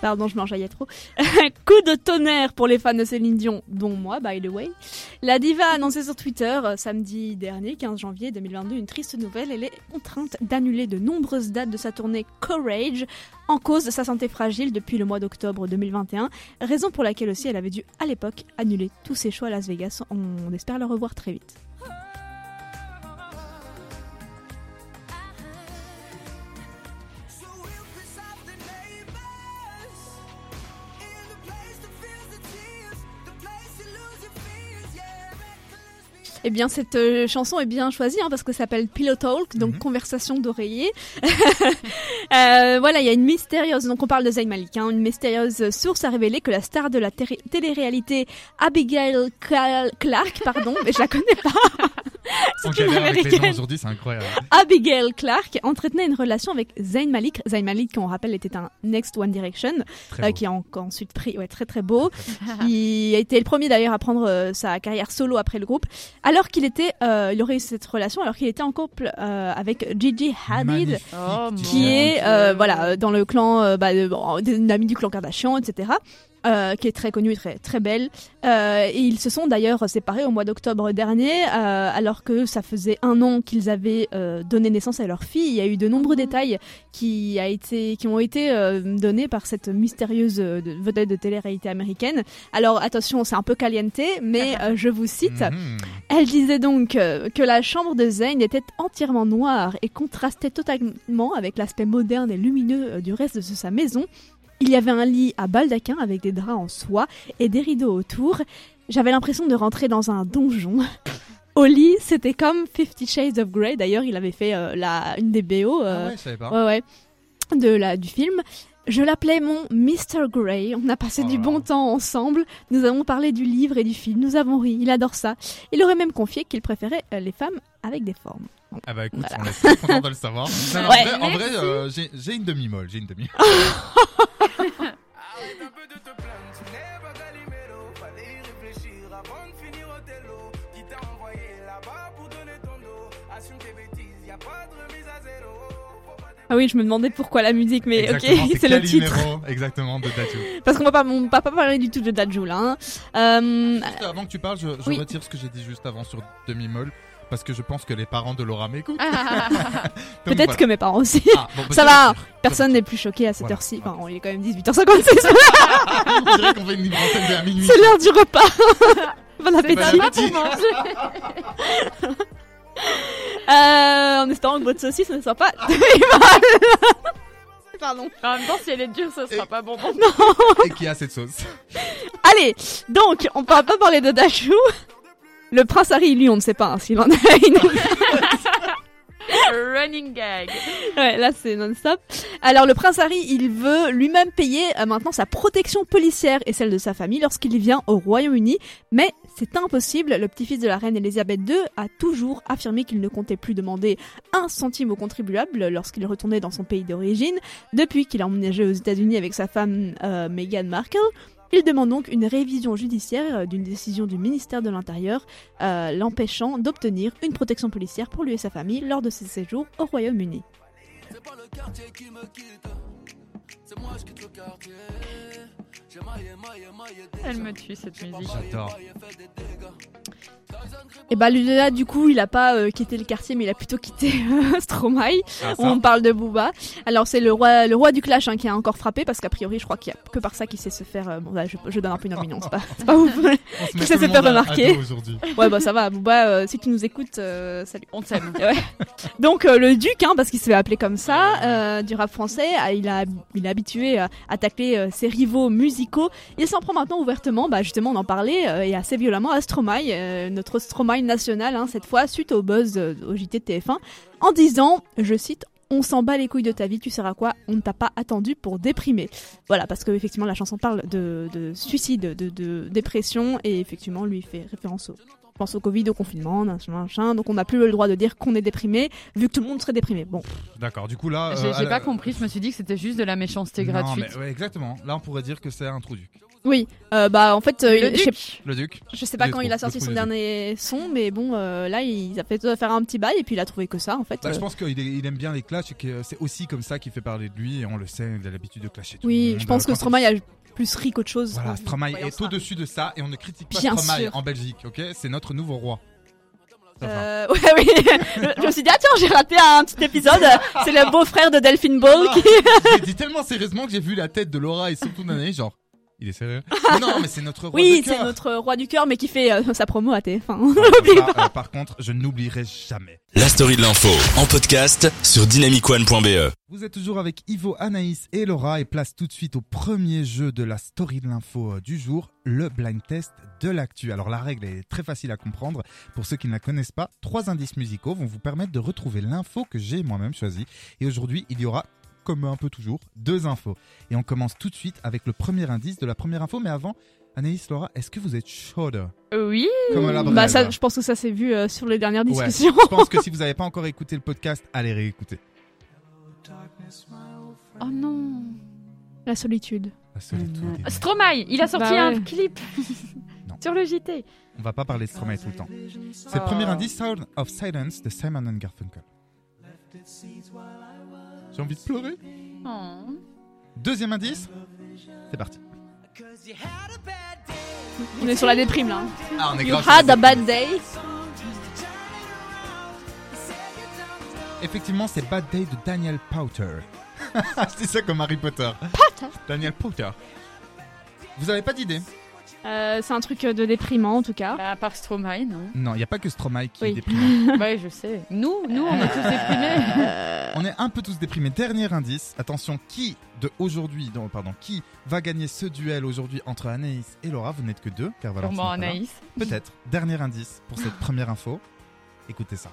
Pardon, je m'enjaillais trop. (laughs) Coup de tonnerre pour les fans de Céline Dion, dont moi, by the way. La diva a annoncé sur Twitter euh, samedi dernier, 15 janvier 2022, une triste nouvelle. Elle est contrainte d'annuler de nombreuses dates de sa tournée Courage en cause de sa santé fragile depuis le mois d'octobre 2021. Raison pour laquelle aussi elle avait dû à l'époque annuler tous ses choix à Las Vegas. On espère la revoir très vite. Eh bien, cette euh, chanson est bien choisie hein, parce que ça s'appelle Pillow Talk, donc Mhm. conversation d'oreiller. (laughs) Euh, voilà, il y a une mystérieuse, donc on parle de Zayn Malik, hein, une mystérieuse source a révélé que la star de la té- télé-réalité Abigail Cla- Clark, pardon, mais je la connais pas. (laughs) (laughs) C'est une américaine. aujourd'hui, c'est incroyable. Abigail Clark entretenait une relation avec Zayn Malik. Zayn Malik, qu'on rappelle, était un Next One Direction, euh, qui a en- ensuite pris, ouais, très très beau. il a été le premier d'ailleurs à prendre euh, sa carrière solo après le groupe, alors qu'il était, euh, il aurait eu cette relation alors qu'il était en couple euh, avec Gigi Hadid. Magnifique. Oh, Qui mon est euh, voilà dans le clan euh, bah, d'une amie du clan Kardashian etc euh, qui est très connue et très très belle. Euh, et ils se sont d'ailleurs séparés au mois d'octobre dernier euh, alors que ça faisait un an qu'ils avaient euh, donné naissance à leur fille. Il y a eu de nombreux détails qui a été qui ont été euh, donnés par cette mystérieuse de- vedette de télé-réalité américaine. Alors attention c'est un peu caliente mais euh, je vous cite. Mhm. elle disait donc que la chambre de Zayn était entièrement noire et contrastait totalement avec l'aspect moderne et lumineux du reste de sa maison. Il y avait un lit à baldaquin avec des draps en soie et des rideaux autour. J'avais l'impression de rentrer dans un donjon. (laughs) Au lit, c'était comme Fifty Shades of Grey. D'ailleurs, il avait fait euh, la, une des BO. Ah euh, ouais, je savais pas. Ouais, ouais. De la, du film. Je l'appelais mon Mr. Grey. On a passé Oh du là bon temps ensemble. Nous avons parlé du livre et du film. Nous avons ri. Il adore ça. Il aurait même confié qu'il préférait euh, les femmes avec des formes. Ah bah écoute, Voilà. on est très content de le savoir. Non, (laughs) non, Ouais. En vrai, en vrai, Merci. euh, j'ai j'ai une demi-molle, j'ai une demi. Arrête un peu de te plaindre, tu n'es pas Calimero. Fallait y réfléchir avant de finir au télo. Qui t'a envoyé là-bas pour donner ton dos. Assume tes bêtises, y a pas de Ah oui, je me demandais pourquoi la musique, mais Exactement, ok, (laughs) c'est le titre. Exactement, de Dadju. Parce qu'on va pas, on va pas parler du tout de Dajou là. hein. Euh, Juste avant que tu parles, je, je Oui. retire ce que j'ai dit juste avant sur demi-molle. Parce que je pense que les parents de Laura m'écoutent. Ah, (laughs) Peut-être voilà. que mes parents aussi. Ah, bon, bah, Ça va. Personne n'est plus choqué à cette Voilà, heure-ci. voilà. Enfin, il est quand même 18h56. (laughs) On dirait qu'on fait une libre antenne vers minuit. c'est l'heure du repas. bon appétit. Bon pas appétit. pour manger. Euh, en espérant que votre saucisse ne soit pas. (laughs) Pardon. En même temps, si elle est dure, ça sera pas bon. (laughs) Et qui a cette sauce? Allez, donc, on va pas parler de Dachou. Le prince Harry, lui, on ne sait pas hein, s'il en a une. (laughs) (laughs) Running gag. Ouais, là c'est non-stop. Alors le prince Harry, il veut lui-même payer euh, maintenant sa protection policière et celle de sa famille lorsqu'il vient au Royaume-Uni, mais c'est impossible. Le petit-fils de la reine Elisabeth II a toujours affirmé qu'il ne comptait plus demander un centime aux contribuables lorsqu'il retournait dans son pays d'origine. Depuis qu'il a emménagé aux États-Unis avec sa femme euh, Meghan Markle, il demande donc une révision judiciaire euh, d'une décision du ministère de l'Intérieur euh, l'empêchant d'obtenir une protection policière pour lui et sa famille lors de ses séjours au Royaume-Uni. Qui. Elle me tue cette musique. J'adore. Et bah lui là du coup il a pas euh, quitté le quartier mais il a plutôt quitté euh, (laughs) Stromae. Ah. On parle de Booba. Alors c'est le roi le roi du clash hein, qui a encore frappé parce qu'a priori je crois qu'il y a que par ça qu'il sait se faire euh, bon là je, je donne un peu une opinion c'est pas c'est pas ouf. Se fait (laughs) monde à- à remarquer. ouais bah ça va Booba euh, si tu nous écoutes euh, salut. On t'aime. (laughs) Donc euh, le duc, hein, parce qu'il se fait appeler comme ça, euh, du rap français, il a, il est habitué à attaquer euh, ses rivaux musicaux. Il s'en prend maintenant ouvertement, bah justement on en parlait, euh, et assez violemment à Stromae, euh, notre Stromae national, hein, cette fois suite au buzz euh, au JT de TF1, en disant, je cite. On s'en bat les couilles de ta vie, tu seras quoi? On ne t'a pas attendu pour déprimer. Voilà, parce que effectivement la chanson parle de, de suicide, de, de dépression, et effectivement lui fait référence au, pense au Covid, au confinement, machin, machin. Donc on n'a plus le droit de dire qu'on est déprimé, vu que tout le monde serait déprimé. Bon, D'accord, du coup là. J'ai euh, j'ai pas la- compris, je me suis dit que c'était juste de la méchanceté Non, gratuite. mais ouais, exactement. Là, on pourrait dire que c'est un trou. Oui, euh, bah en fait, euh, Le je sais- duc. Le duc. je sais pas Le quand il a sorti son dernier son, mais bon, euh, là il a fait faire un petit bail et puis il a trouvé que ça en fait. Bah, je euh. pense qu'il il aime bien les clashs et que c'est aussi comme ça qu'il fait parler de lui et on le sait, il a l'habitude de clasher tout le Oui, monde. je pense que Stromae a plus ri qu'autre chose. Voilà, Stromae est au-dessus de ça et on ne critique pas Bien Stromae sûr. en Belgique, ok? C'est notre nouveau roi. Euh, (laughs) ouais, oui. je, je me suis dit, ah tiens, j'ai raté un petit épisode. C'est le beau-frère de Delphine Ball qui. J'ai dit tellement sérieusement que j'ai vu la tête de Laura et surtout Nanae, genre, Il est sérieux (laughs) Mais Non, mais c'est notre roi Oui, de cœur. c'est notre roi du cœur, mais qui fait euh, sa promo à TF1. Ah, (laughs) euh, par contre, je n'oublierai jamais. La story de l'info en podcast sur dynamicone.be. Vous êtes toujours avec Ivo, Anaïs et Laura et place tout de suite au premier jeu de la story de l'info euh, du jour, le blind test de l'actu. Alors la règle est très facile à comprendre. Pour ceux qui ne la connaissent pas, trois indices musicaux vont vous permettre de retrouver l'info que j'ai moi-même choisie. Et aujourd'hui, il y aura, comme un peu toujours, deux infos. Et on commence tout de suite avec le premier indice de la première info. Mais avant, Anaïs, Laura, est-ce que vous êtes chaude Oui. Comme à la bah ça, je pense que ça s'est vu euh, sur les dernières Ouais, discussions. je pense que si vous n'avez pas encore écouté le podcast, allez réécouter. Oh non. La solitude. La solitude. Stromae, il a sorti Bah un ouais. clip (laughs) sur le JT. On va pas parler de Stromae tout le temps. C'est le Oh. premier indice, Sound of Silence de Simon and Garfunkel. J'ai envie de pleurer. Oh. Deuxième indice, c'est parti. On est sur la déprime là. Ah, on est You grave had a bad day. Effectivement, c'est Bad Day de Daniel Powter. (laughs) c'est ça comme Harry Potter. Daniel Powter. Vous avez pas d'idée Euh, c'est un truc de déprimant en tout cas. Bah, à part Stromae, non. Non, il n'y a pas que Stromae qui est Oui. déprimé. ouais, (laughs) je sais. Nous, nous, on est tous déprimés. (laughs) On est un peu tous déprimés. Dernier indice. Attention, qui de aujourd'hui, non, pardon, qui va gagner ce duel aujourd'hui entre Anaïs et Laura? Vous n'êtes que deux, car Sûrement là. Anaïs. Peut-être. Dernier indice pour cette première info. Écoutez ça.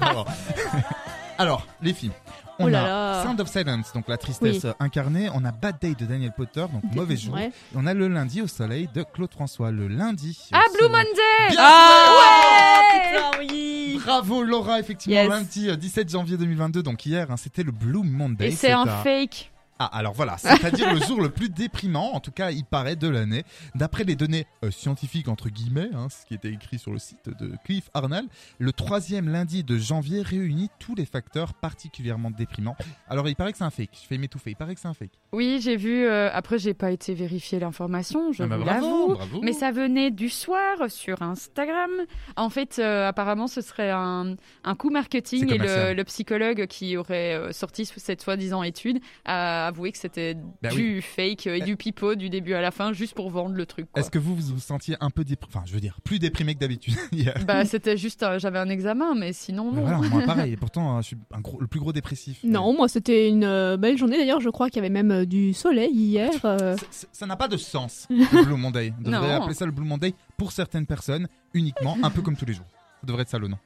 Alors, (laughs) Alors, les filles, on Oh là a là. Sound of Silence, donc la tristesse Oui. euh, incarnée. On a Bad Day de Daniel Potter, donc (laughs) mauvais jour. Ouais. Et on a le lundi au soleil de Claude François. Le lundi. Ah, Blue soleil. Monday Bien Ah ouais putain, oui. Bravo Laura, effectivement, Yes. lundi euh, 17 janvier 2022, donc hier, hein, c'était le Blue Monday. Et c'est un à- fake. Ah, alors voilà, c'est-à-dire le jour le plus déprimant, en tout cas, il paraît, de l'année. D'après les données euh, scientifiques, entre guillemets, hein, ce qui était écrit sur le site de Cliff Arnall, le troisième lundi de janvier réunit tous les facteurs particulièrement déprimants. Alors, il paraît que c'est un fake. Je fais m'étouffer. Il paraît que c'est un fake. Oui, j'ai vu. euh, après, j'ai pas été vérifier l'information, je Ah bah vous l'avoue. bravo. Mais ça venait du soir sur Instagram. En fait, euh, apparemment, ce serait un, un coup marketing et le, le psychologue qui aurait euh, sorti cette soi-disant étude a avoué que c'était Bah du fake et du pipeau du début à la fin juste pour vendre le truc. Est-ce que vous vous sentiez un peu déprimé Enfin, je veux dire, plus déprimé que d'habitude (laughs) hier? Bah, c'était juste, euh, j'avais un examen, mais sinon Mais non. voilà, moi (laughs) pareil. Et pourtant, euh, je suis un gros- le plus gros dépressif. Non, moi c'était une euh, belle journée. D'ailleurs, je crois qu'il y avait même euh, du soleil hier. euh. C'est- Ça n'a pas de sens, (laughs) le Blue Monday. On devrait appeler ça le Blue Monday pour certaines personnes, uniquement, un peu comme tous les jours. Ça devrait être ça le nom.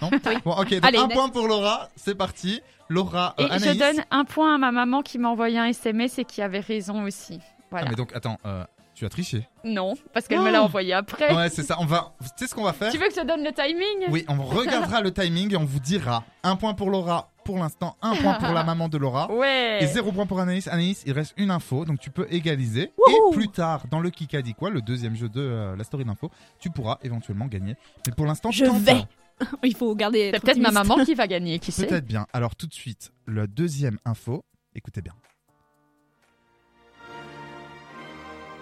Non (laughs) Bon, ok, donc Allez, un next. point pour Laura, c'est parti. Laura, euh, Et je Anaïs. donne un point à ma maman qui m'a envoyé un SMS et qui avait raison aussi. Ah, Voilà. mais donc, attends, euh, tu as triché. Non, parce qu'elle me l'a envoyé après. Ouais, c'est ça. On va. Tu sais ce qu'on va faire Tu veux que je te donne le timing? Oui, on regardera le timing et on vous dira un point pour Laura pour l'instant, un point pour la maman de Laura. (laughs) Ouais. Et zéro point pour Anaïs. Anaïs, il reste une info, donc tu peux égaliser. Wouhou Et plus tard, dans le Kikadi quoi, le deuxième jeu de euh, la story d'info, tu pourras éventuellement gagner. Mais pour l'instant, Je vais. (laughs) Il faut garder. C'est être peut-être ma maman qui (laughs) va gagner, qui sait. Peut-être bien. Alors tout de suite, la deuxième info. Écoutez bien.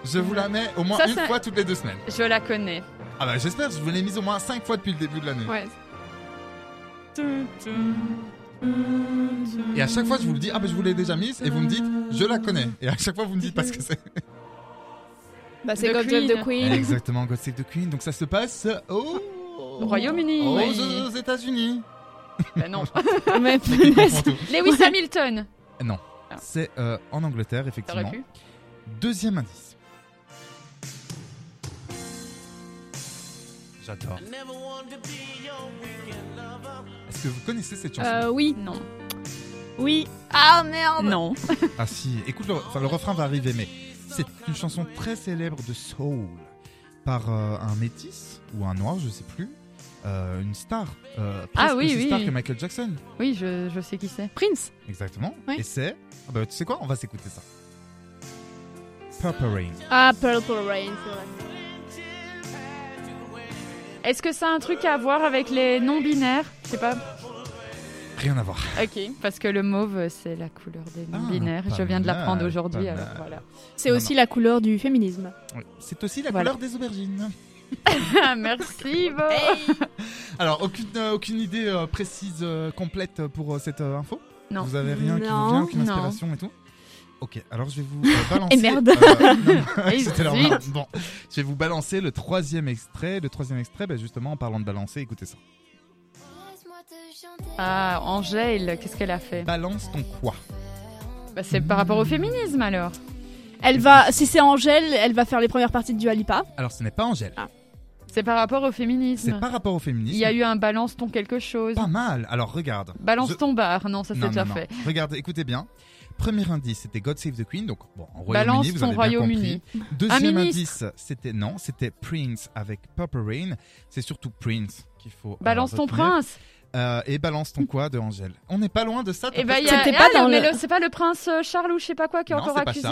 Je vous la mets au moins Ça, une c'est- fois toutes les deux semaines. Je la connais. Ah bah j'espère, je vous l'ai mise au moins cinq fois depuis le début de l'année. Ouais. Et à chaque fois je vous le dis, ah bah je vous l'ai déjà mise, et vous me dites, je la connais. Et à chaque fois vous me dites pas ce que c'est. Bah, c'est The God Save Queen. the Queen. Exactement, God Save the Queen. Donc ça se passe au... Au Royaume-Uni. Aux, Oui. aux États-Unis. (laughs) Bah non. (laughs) Mais-. Lewis Hamilton. Non, Ah. c'est euh, en Angleterre effectivement. Deuxième indice. J'adore. Est-ce que vous connaissez cette chanson? Euh, oui. Non. Oui. Ah merde. Non. (laughs) Ah si, écoute, le, enfin, le refrain va arriver, mais c'est une chanson très célèbre de soul par euh, un métis ou un noir, je sais plus, euh, une star, euh, Ah presque oui, aussi oui. star que Michael Jackson. Oui, je, je sais qui c'est. Prince. Exactement. Oui. Et c'est, ah bah, tu sais quoi, on va s'écouter ça. Purple Rain. Ah, Purple Rain, c'est vrai. Est-ce que ça a un truc à voir avec les non-binaires? Je sais pas. Rien à voir. Ok, parce que le mauve, c'est la couleur des non-binaires. pas je viens de l'apprendre aujourd'hui, alors voilà. C'est Non, aussi la couleur du féminisme. Oui. C'est aussi la Voilà. couleur des aubergines. (laughs) Merci. Alors, aucune, euh, aucune idée euh, précise, euh, complète pour euh, cette euh, info Non. Vous avez rien qui vous Non. vient, aucune Non. inspiration et tout Ok, alors je vais vous euh, (laughs) balancer. Et merde. euh, C'était leur marque. Bon, je vais vous balancer le troisième extrait. Le troisième extrait, bah, justement, en parlant de balancer, écoutez ça. Ah, Angèle, qu'est-ce qu'elle a fait Balance ton quoi bah, C'est par rapport au féminisme alors. Elle va, si c'est Angèle, elle va faire les premières parties de Dua Lipa. Alors, ce n'est pas Angèle. C'est par rapport au féminisme. C'est par rapport au féminisme. Il y a eu un balance ton quelque chose. Pas mal. Alors, regarde. Balance ton bar. Non, ça c'est déjà non, non. fait. Regarde, écoutez bien. Premier indice, c'était God Save the Queen, donc bon, en Balance Royaume-Uni, vous bien Royaume-Uni. Deuxième Un indice, c'était non, c'était Prince avec Purple Rain. C'est surtout Prince qu'il faut. euh, Balance ton prince. Euh, et balance ton quoi de Angèle? On n'est pas loin de ça. Et bah, il y a... C'était Ah, pas dans mais le- le- c'est pas le prince euh, Charles ou je sais pas quoi qui est Non, encore accusé.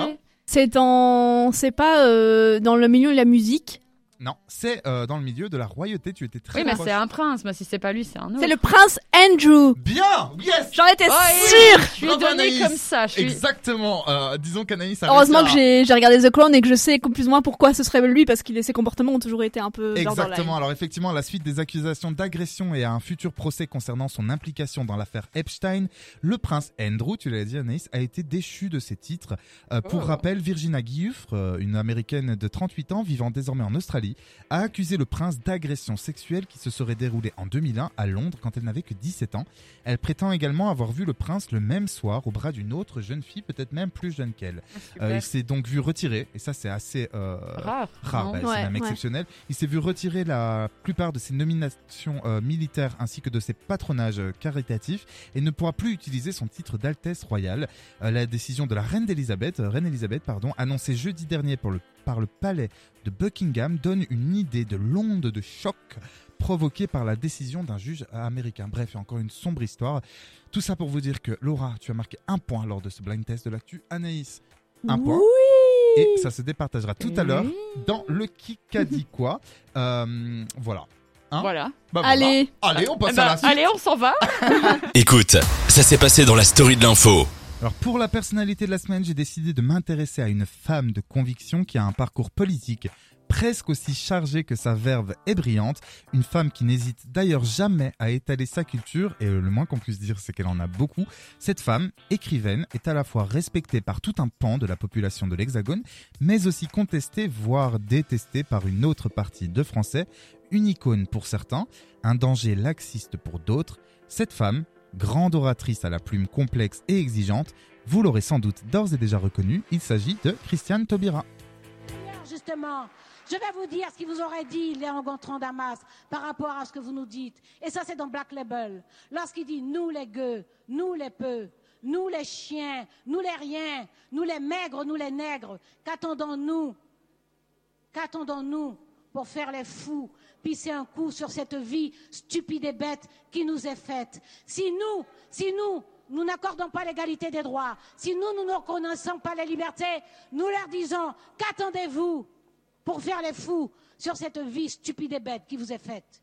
C'est en, c'est pas euh, dans le milieu de la musique. Non, c'est euh, dans le milieu de la royauté. Tu étais très Oui, mais proche. c'est un prince. Mais si c'est pas lui, c'est un autre. C'est le prince Andrew. Bien, yes. J'en étais Oh, et sûre. Je suis Bravo, donné Anaïs. comme ça. Je suis... Exactement. Euh, disons qu'Anaïs a Heureusement que j'ai j'ai regardé The Crown et que je sais plus ou moins pourquoi ce serait lui parce que ses comportements ont toujours été un peu Exactement. Alors effectivement, à la suite des accusations d'agression et à un futur procès concernant son implication dans l'affaire Epstein, le prince Andrew, tu l'as dit Anaïs, a été déchu de ses titres. Euh, pour Oh. rappel, Virginia Giuffre, euh, une américaine de 38 ans vivant désormais en Australie, a accusé le prince d'agression sexuelle qui se serait déroulée en 2001 à Londres quand elle n'avait que 17 ans. Elle prétend également avoir vu le prince le même soir au bras d'une autre jeune fille, peut-être même plus jeune qu'elle. Super. Euh, il s'est donc vu retirer, et ça c'est assez euh, Rare. rare, bah, c'est même ouais. exceptionnel. Il s'est vu retirer la plupart de ses nominations euh, militaires ainsi que de ses patronages euh, caritatifs et ne pourra plus utiliser son titre d'Altesse royale. Euh, la décision de la reine d'Elisabeth, euh, reine Elisabeth, pardon, annoncée jeudi dernier pour le- par le palais de Buckingham, donne une idée de l'onde de choc provoquée par la décision d'un juge américain. Bref, encore une sombre histoire. Tout ça pour vous dire que Laura, tu as marqué un point lors de ce blind test de l'actu. Anaïs, un point. Oui. Et ça se départagera tout à l'heure dans le qui a dit quoi. Euh, voilà. Hein Voilà. Bah, voilà. Allez. Allez, on passe Eh ben, à la suite. allez, on s'en va. (laughs) (laughs) Écoute, ça s'est passé dans la story de l'info. Alors pour la personnalité de la semaine, j'ai décidé de m'intéresser à une femme de conviction qui a un parcours politique presque aussi chargé que sa verve est brillante, une femme qui n'hésite d'ailleurs jamais à étaler sa culture, et le moins qu'on puisse dire c'est qu'elle en a beaucoup. Cette femme, écrivaine, est à la fois respectée par tout un pan de la population de l'Hexagone, mais aussi contestée, voire détestée par une autre partie de Français, une icône pour certains, un danger laxiste pour d'autres. Cette femme, grande oratrice à la plume complexe et exigeante, vous l'aurez sans doute d'ores et déjà reconnue, il s'agit de Christiane Taubira. Justement, je vais vous dire ce qu'il vous aurait dit, Léon Gontran Damas, par rapport à ce que vous nous dites. Et ça, c'est dans Black Label. Lorsqu'il dit nous les gueux, nous les peu, nous les chiens, nous les riens, nous les maigres, nous les nègres, qu'attendons-nous Qu'attendons-nous pour faire les fous, pisser un coup sur cette vie stupide et bête qui nous est faite. Si nous, si nous, nous n'accordons pas l'égalité des droits, si nous, nous ne reconnaissons pas les libertés, nous leur disons qu'attendez-vous pour faire les fous sur cette vie stupide et bête qui vous est faite?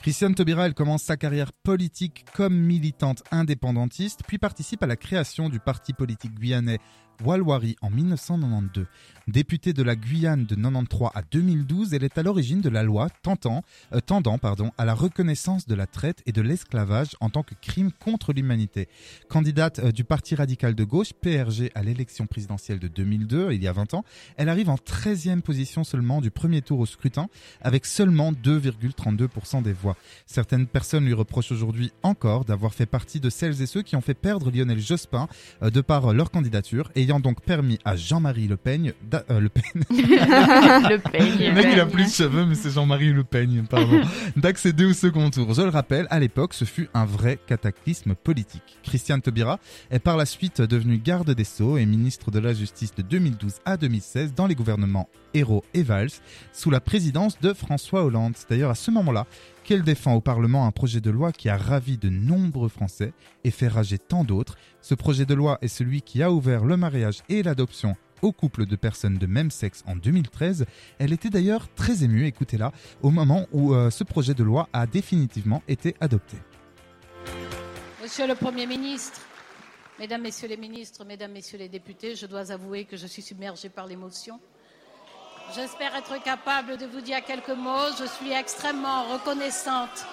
Christiane Taubira, elle commence sa carrière politique comme militante indépendantiste, puis participe à la création du parti politique guyanais Walwari en 1992. Députée de la Guyane de 93 à 2012, elle est à l'origine de la loi euh, tendant à la reconnaissance de la traite et de l'esclavage en tant que crime contre l'humanité. Candidate euh, du Parti radical de gauche, PRG, à l'élection présidentielle de 2002, il y a 20 ans, elle arrive en 13e position seulement du premier tour au scrutin, avec seulement 2,32% des voix. Certaines personnes lui reprochent aujourd'hui encore d'avoir fait partie de celles et ceux qui ont fait perdre Lionel Jospin euh, de par leur candidature, ayant donc permis à Jean-Marie Le Pen, euh, Le Pen, (laughs) le mec il a plus de cheveux mais c'est Jean-Marie Le Pen, pardon, d'accéder au second tour. Je le rappelle, à l'époque, ce fut un vrai cataclysme politique. Christiane Taubira est par la suite devenue garde des Sceaux et ministre de la Justice de 2012 à 2016 dans les gouvernements Hérault et Valls, sous la présidence de François Hollande. C'est d'ailleurs à ce moment-là qu'elle défend au Parlement un projet de loi qui a ravi de nombreux Français et fait rager tant d'autres. Ce projet de loi est celui qui a ouvert le mariage et l'adoption aux couples de personnes de même sexe en 2013. Elle était d'ailleurs très émue, écoutez-la, au moment où euh, ce projet de loi a définitivement été adopté. Monsieur le Premier ministre, Mesdames, Messieurs les ministres, Mesdames, Messieurs les députés, je dois avouer que je suis submergée par l'émotion. J'espère être capable de vous dire quelques mots. Je suis extrêmement reconnaissante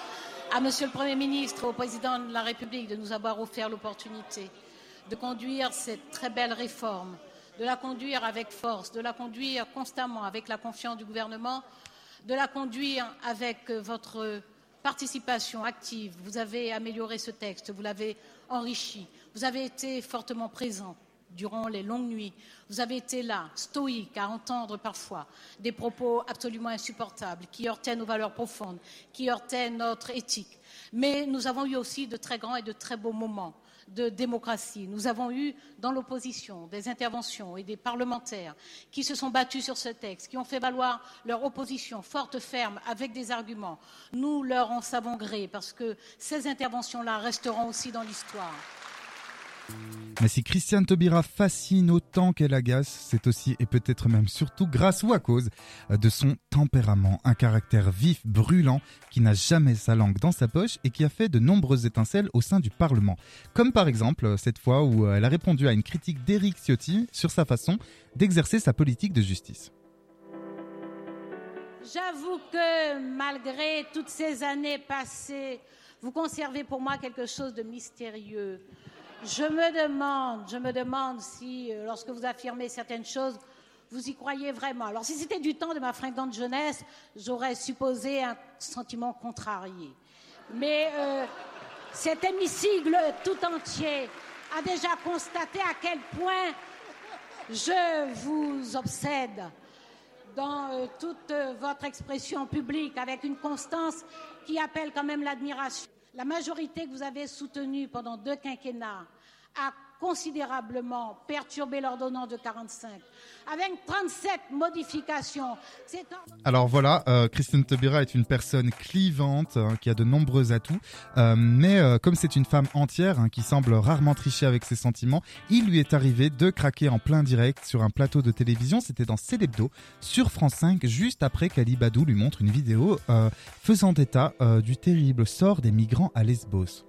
à Monsieur le Premier ministre, au Président de la République de nous avoir offert l'opportunité de conduire cette très belle réforme, de la conduire avec force, de la conduire constamment avec la confiance du gouvernement, de la conduire avec votre participation active. Vous avez amélioré ce texte, vous l'avez enrichi, vous avez été fortement présent durant les longues nuits. Vous avez été là, stoïque, à entendre parfois des propos absolument insupportables, qui heurtaient nos valeurs profondes, qui heurtaient notre éthique. Mais nous avons eu aussi de très grands et de très beaux moments de démocratie. Nous avons eu dans l'opposition des interventions et des parlementaires qui se sont battus sur ce texte, qui ont fait valoir leur opposition forte, ferme, avec des arguments. Nous leur en savons gré parce que ces interventions-là resteront aussi dans l'histoire. Mais si Christiane Taubira fascine autant qu'elle agace, c'est aussi et peut-être même surtout grâce ou à cause de son tempérament, un caractère vif, brûlant, qui n'a jamais sa langue dans sa poche et qui a fait de nombreuses étincelles au sein du Parlement. Comme par exemple cette fois où elle a répondu à une critique d'Éric Ciotti sur sa façon d'exercer sa politique de justice. J'avoue que malgré toutes ces années passées, vous conservez pour moi quelque chose de mystérieux. Je me demande, je me demande si, euh, lorsque vous affirmez certaines choses, vous y croyez vraiment. Alors, si c'était du temps de ma fringante jeunesse, j'aurais supposé un sentiment contrarié. Mais euh, cet hémicycle tout entier a déjà constaté à quel point je vous obsède dans euh, toute votre expression publique avec une constance qui appelle quand même l'admiration. La majorité que vous avez soutenue pendant deux quinquennats a considérablement perturbé l'ordonnance de 45, avec 37 modifications. Alors voilà, euh, Christine Taubira est une personne clivante hein, qui a de nombreux atouts, euh, mais euh, comme c'est une femme entière hein, qui semble rarement tricher avec ses sentiments, il lui est arrivé de craquer en plein direct sur un plateau de télévision, c'était dans Célébdo, sur France 5, juste après qu'Ali Badou lui montre une vidéo faisant état du terrible sort des migrants à Lesbos.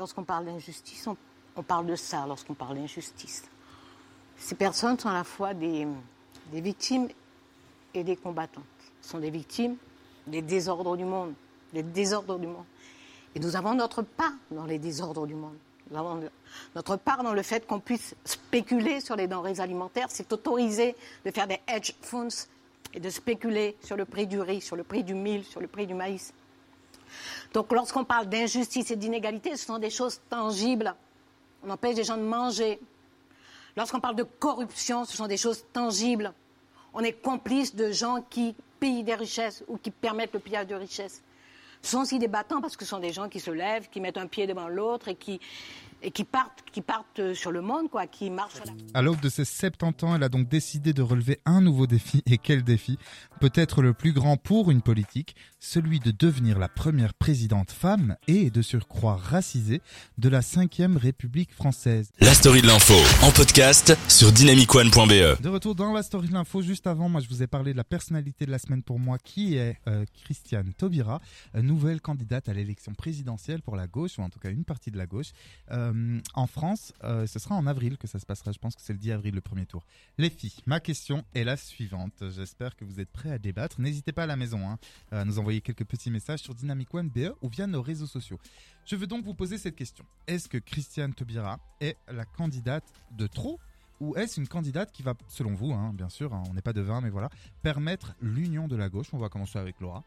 Lorsqu'on parle d'injustice, on, parle de ça lorsqu'on parle d'injustice. Ces personnes sont à la fois des, victimes et des combattantes. Ce sont des victimes des désordres du monde, des désordres. Et nous avons notre part dans les désordres du monde. Nous avons notre part dans le fait qu'on puisse spéculer sur les denrées alimentaires. C'est autorisé de faire des hedge funds et de spéculer sur le prix du riz, sur le prix du mil, sur le prix du maïs. Donc lorsqu'on parle d'injustice et d'inégalité, ce sont des choses tangibles. On empêche les gens de manger. Lorsqu'on parle de corruption, ce sont des choses tangibles. On est complice de gens qui pillent des richesses ou qui permettent le pillage de richesses. Ce sont aussi des battants parce que ce sont des gens qui se lèvent, qui mettent un pied devant l'autre et qui, et qui partent, qui partent sur le monde, quoi, qui marchent. À l'aube de ses 70 ans, elle a donc décidé de relever un nouveau défi. Et quel défi? Peut-être le plus grand pour une politique, celui de devenir la première présidente femme et de surcroît racisée de la 5ème République française. La story de l'info en podcast sur dynamicone.be. De retour dans la story de l'info, juste avant, moi je vous ai parlé de la personnalité de la semaine pour moi qui est euh, Christiane Taubira, euh, nouvelle candidate à l'élection présidentielle pour la gauche, ou en tout cas une partie de la gauche. Euh, euh, en France, euh, ce sera en avril que ça se passera. Je pense que c'est le 10 avril le premier tour. Les filles, ma question est la suivante. J'espère que vous êtes prêts à débattre. N'hésitez pas à la maison hein, à nous envoyer quelques petits messages sur Dynamic One BE ou via nos réseaux sociaux. Je veux donc vous poser cette question. Est-ce que Christiane Taubira est la candidate de trop ou est-ce une candidate qui va, selon vous, hein, bien sûr, hein, on n'est pas de vin, mais voilà, permettre l'union de la gauche? On va commencer avec Laura.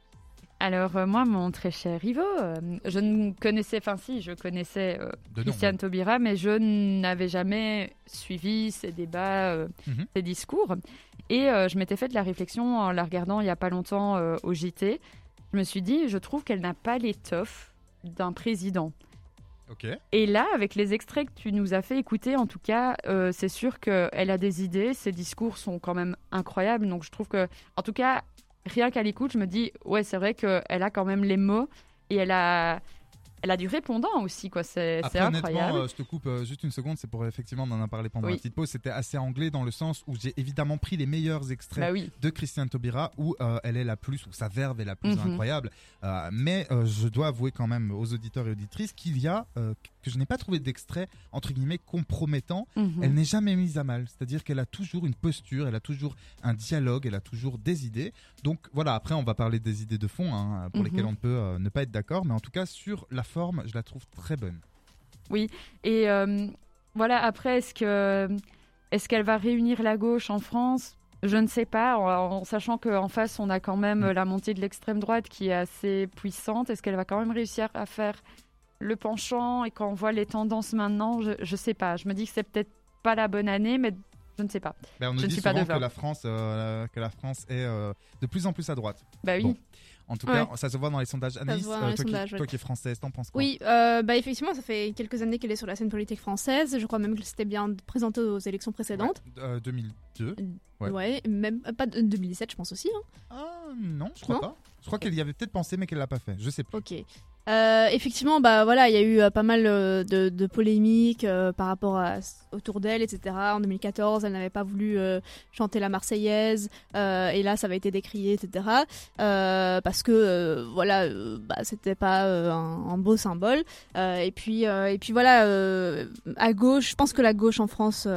Alors euh, moi, mon très cher Ivo, euh, je ne connaissais, enfin si, je connaissais euh, Christiane Taubira, mais je n'avais jamais suivi ses débats, mhm. ses discours. Et je m'étais fait de la réflexion en la regardant il n'y a pas longtemps au JT. Je me suis dit, je trouve qu'elle n'a pas l'étoffe d'un président. Et là, avec les extraits que tu nous as fait écouter, en tout cas, c'est sûr qu'elle a des idées. Ses discours sont quand même incroyables. Donc, je trouve que, en tout cas, rien qu'à l'écoute, je me dis, ouais, c'est vrai qu'elle a quand même les mots et elle a, elle a du répondant aussi, quoi. C'est incroyable. Euh, je te coupe euh, juste une seconde, c'est pour effectivement, on en a parlé pendant la petite pause. C'était assez anglais dans le sens où j'ai évidemment pris les meilleurs extraits bah de Christiane Taubira où euh, elle est la plus, où sa verve est la plus mhm. incroyable. mais je dois avouer quand même aux auditeurs et auditrices qu'il y a que je n'ai pas trouvé d'extrait entre guillemets compromettant. Mhm. Elle n'est jamais mise à mal, c'est-à-dire qu'elle a toujours une posture, elle a toujours un dialogue, elle a toujours des idées. Donc voilà, après on va parler des idées de fond hein, pour Mhm. lesquelles on ne peut euh, ne pas être d'accord, mais en tout cas sur la forme, je la trouve très bonne. Oui, et euh, voilà, après, est-ce que est-ce qu'elle va réunir la gauche en France? Je ne sais pas, en, en sachant qu'en face, on a quand même Mm. la montée de l'extrême droite qui est assez puissante. Est-ce qu'elle va quand même réussir à faire le penchant Et quand on voit les tendances maintenant, je ne sais pas. Je me dis que c'est peut-être pas la bonne année, mais je ne sais pas. Ben, on nous je ne dit suis pas souvent devin. que la France, euh, que la France est euh, de plus en plus à droite. Bah oui. Bon. En tout Ouais. cas, ça se voit dans les sondages. se Anaïs, voit dans euh, toi, sondages, qui, ouais. toi qui es française, t'en penses quoi Oui, euh, bah effectivement, ça fait quelques années qu'elle est sur la scène politique française. Je crois même que c'était bien présenté aux élections précédentes. Euh, 2002. Ouais. Ouais, même pas de 2017, je pense aussi. hein. Ah non, je crois Non pas. Je crois qu'elle y avait peut-être pensé, mais qu'elle l'a pas fait. Je sais plus. Ok. Euh, effectivement, bah voilà, il y a eu euh, pas mal euh, de, polémiques euh, par rapport à autour d'elle, etc. En 2014, elle n'avait pas voulu chanter la Marseillaise, et là, ça avait été décrié, etc. Parce que voilà, bah, c'était pas un, un beau symbole. Et puis, et puis voilà, à gauche, je pense que la gauche en France.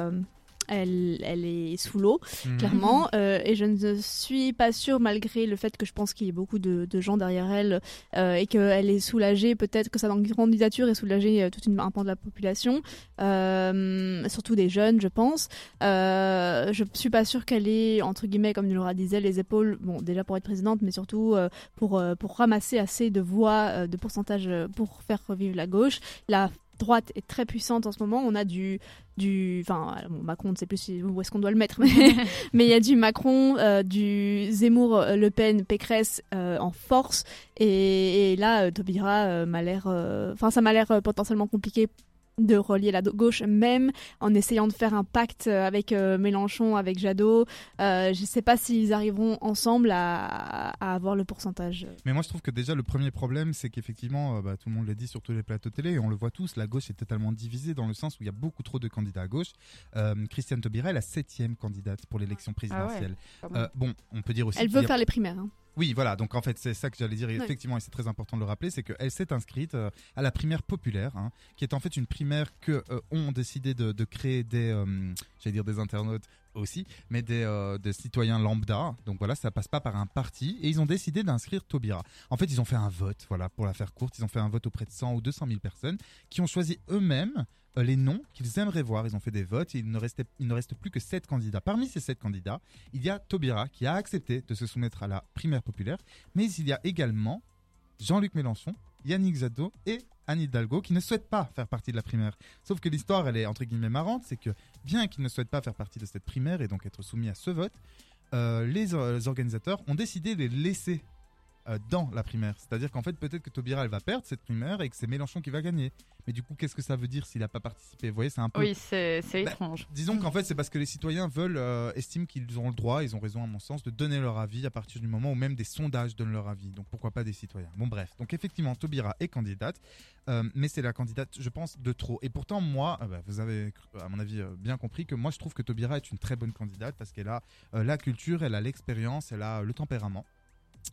Elle, elle est sous l'eau, Mhm. clairement. Euh, et je ne suis pas sûre, malgré le fait que je pense qu'il y ait beaucoup de, de gens derrière elle euh, et qu'elle est soulagée, peut-être que sa candidature est soulagée euh, toute une, un pan de la population, euh, surtout des jeunes, je pense. Euh, je suis pas sûre qu'elle ait, entre guillemets, comme Laura disait, les épaules, bon, déjà pour être présidente, mais surtout euh, pour, euh, pour ramasser assez de voix, euh, de pourcentage pour faire revivre la gauche. La droite est très puissante en ce moment. On a du, du, enfin, bon, Macron, on ne sait plus si- où est-ce qu'on doit le mettre, (laughs) mais il y a du Macron, euh, du Zemmour, euh, Le Pen, Pécresse euh, en force. Et, et là, euh, Taubira euh, m'a l'air, euh, enfin, ça m'a l'air euh, potentiellement compliqué de relier la gauche, même en essayant de faire un pacte euh, avec euh, Mélenchon, avec Jadot. Euh, je ne sais pas s'ils arriveront ensemble à, à avoir le pourcentage. Mais moi, je trouve que déjà, le premier problème, c'est qu'effectivement, euh, bah, tout le monde l'a dit sur tous les plateaux télé, et on le voit tous, la gauche est totalement divisée dans le sens où il y a beaucoup trop de candidats à gauche. Euh, Christiane Taubira est la septième candidate pour l'élection présidentielle. Ah ouais. Euh, bon, on peut dire aussi. Elle veut a- faire les primaires. hein. Oui, voilà. Donc en fait, c'est ça que j'allais dire. Et effectivement, et c'est très important de le rappeler, c'est qu'elle s'est inscrite euh, à la primaire populaire, hein, qui est en fait une primaire que euh, ont décidé de, de créer des, euh, j'allais dire des internautes aussi, mais des, euh, des citoyens lambda. Donc voilà, ça passe pas par un parti. Et ils ont décidé d'inscrire Taubira. En fait, ils ont fait un vote, voilà, pour la faire courte, ils ont fait un vote auprès de 100 ou 200 000 personnes qui ont choisi eux-mêmes euh, les noms qu'ils aimeraient voir. Ils ont fait des votes. Et il ne restait, il ne reste plus que sept candidats. Parmi ces sept candidats, il y a Taubira qui a accepté de se soumettre à la primaire populaire, mais il y a également Jean-Luc Mélenchon, Yannick Jadot et Anne Hidalgo qui ne souhaitent pas faire partie de la primaire. Sauf que l'histoire, elle est entre guillemets marrante, c'est que bien qu'ils ne souhaitent pas faire partie de cette primaire et donc être soumis à ce vote, euh, les, euh, les organisateurs ont décidé de les laisser dans la primaire. C'est-à-dire qu'en fait, peut-être que Taubira, elle va perdre cette primaire et que c'est Mélenchon qui va gagner. Mais du coup, qu'est-ce que ça veut dire s'il n'a pas participé? Vous voyez, c'est un peu... Oui, c'est Bah, étrange. Disons qu'en fait, c'est parce que les citoyens veulent, euh, estiment qu'ils ont le droit, ils ont raison à mon sens, de donner leur avis à partir du moment où même des sondages donnent leur avis. Donc pourquoi pas des citoyens? Bon bref, donc effectivement, Taubira est candidate, euh, mais c'est la candidate, je pense, de trop. Et pourtant, moi, ah bah, vous avez, à mon avis, euh, bien compris que moi, je trouve que Taubira est une très bonne candidate parce qu'elle a euh, la culture, elle a l'expérience, elle a le tempérament,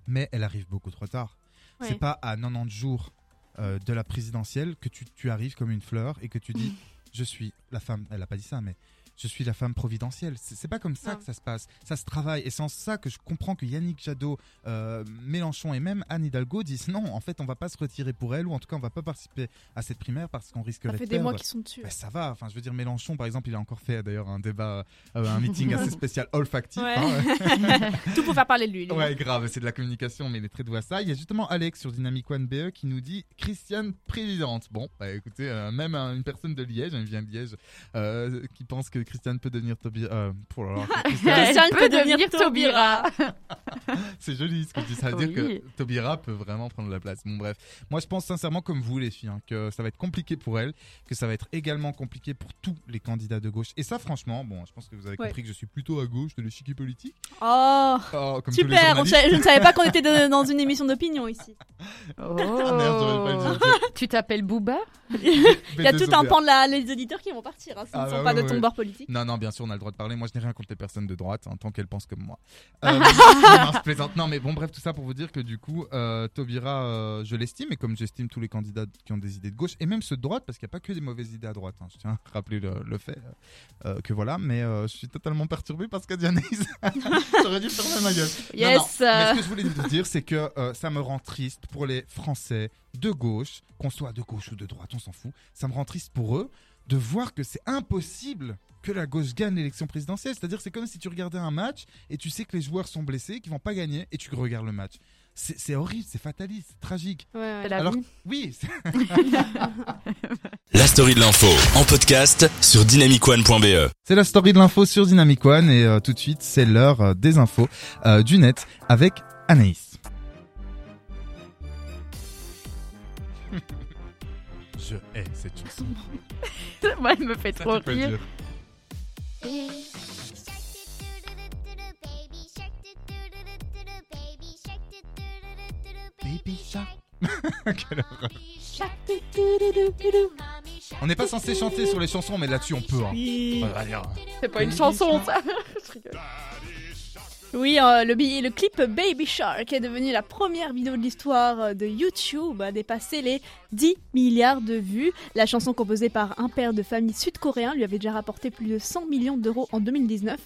mais elle arrive beaucoup trop tard. Ouais. C'est pas à 90 jours euh, de la présidentielle que tu, tu arrives comme une fleur et que tu dis (laughs) je suis la femme. Elle a pas dit ça, mais je suis la femme providentielle. C'est pas comme ça que ça se passe. Ça se travaille. Et c'est en ça que je comprends que Yannick Jadot, euh, Mélenchon et même Anne Hidalgo disent non, en fait, on va pas se retirer pour elle ou en tout cas, on va pas participer à cette primaire parce qu'on risquerait Ça fait de des mois qu'ils sont dessus. Ben, ça va. Enfin, je veux dire, Mélenchon, par exemple, il a encore fait d'ailleurs un débat, euh, un meeting (laughs) assez spécial olfactif. Ouais. hein. (laughs) Tout pour faire parler de lui. lui. Ouais, grave, c'est de la communication, mais il est très doué à ça. Il y a justement Alex sur Dynamic One BE qui nous dit Christiane présidente. Bon, bah écoutez, euh, même euh, une personne de Liège, elle vient de Liège, qui pense que Christiane peut devenir Taubira. Euh, pour (laughs) Christiane peut devenir Taubira. (laughs) c'est joli ce que je dis. Ça veut dire que Taubira peut vraiment prendre la place. Bon, bref. Moi, je pense sincèrement, comme vous, les filles, hein, que ça va être compliqué pour elle, que ça va être également compliqué pour tous les candidats de gauche. Et ça, franchement, bon, je pense que vous avez Ouais. compris que je suis plutôt à gauche de l'échiquier politique. Oh, Oh, comme tous les super. on je ne savais pas qu'on (laughs) était de- dans une émission d'opinion ici. Oh. Ah, merde, pas tu t'appelles Booba? Il y a tout un pan de la, les auditeurs qui vont partir. hein, ce Ah ne bah sont pas ouais, de ton ouais. bord politique. Politique? Non, non, bien sûr, on a le droit de parler. Moi, je n'ai rien contre les personnes de droite, hein, tant qu'elles pensent comme moi. (laughs) Euh, non, je plaisante. Non, mais bon, bref, tout ça pour vous dire que du coup, euh, Taubira, euh, je l'estime, et comme j'estime tous les candidats qui ont des idées de gauche, et même ceux de droite, parce qu'il n'y a pas que des mauvaises idées à droite. hein. Je tiens à rappeler le, le fait euh, que voilà, mais euh, je suis totalement perturbé parce que Dianaïs, (laughs) j'aurais dû fermer ma gueule. Non, Yes. non, Mais ce que je voulais vous dire, c'est que euh, ça me rend triste pour les Français de gauche, qu'on soit de gauche ou de droite, on s'en fout. Ça me rend triste pour eux de voir que c'est impossible que la gauche gagne l'élection présidentielle. C'est-à-dire c'est comme si tu regardais un match et tu sais que les joueurs sont blessés, qu'ils vont pas gagner et tu regardes le match. C'est horrible, c'est fataliste, c'est tragique. Ouais, ouais. Alors vie. oui, c'est- (laughs) La story de l'info en podcast sur dynamicone.be. c'est la story de l'info sur Dynamic One et euh, tout de suite c'est l'heure euh, des infos euh, du net avec Anaïs. Je hais cette chanson. (laughs) (laughs) Moi, elle me fait Ça, trop rire. Baby Shark. (laughs) Quelle horreur. On n'est pas censé chanter sur les chansons, mais là-dessus on peut. Hein. Hein. C'est pas une chanson, ça. (laughs) Je rigole. Oui, euh, le, clip Baby Shark est devenu la première vidéo de l'histoire euh, de YouTube à dépasser les 10 milliards de vues. La chanson composée par un père de famille sud-coréen lui avait déjà rapporté plus de 100 millions d'euros en 2019.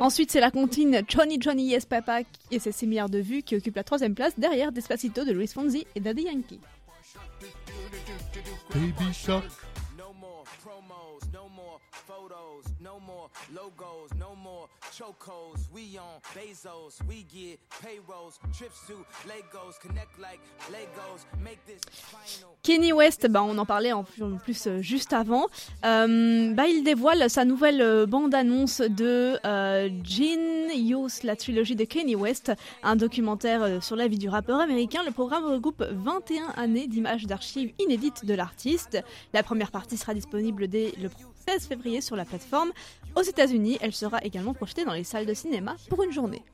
Ensuite, c'est la comptine Johnny Johnny Yes Papa et ses 6 milliards de vues qui occupe la troisième place derrière Despacito de Luis Fonsi et Daddy Yankee. Baby Shark. No more promos, no more photos, no more logos, no more chocos. Kenny West, bah, on en parlait en plus, euh, juste avant. Bah, il dévoile sa nouvelle euh, bande-annonce de euh, Genius, la trilogie de Kenny West, un documentaire sur la vie du rappeur américain. Le programme regroupe 21 années d'images d'archives inédites de l'artiste. La première partie sera disponible dès le 16 février sur la plateforme. Aux États-Unis, elle sera également projetée dans les salles de cinéma pour une journée.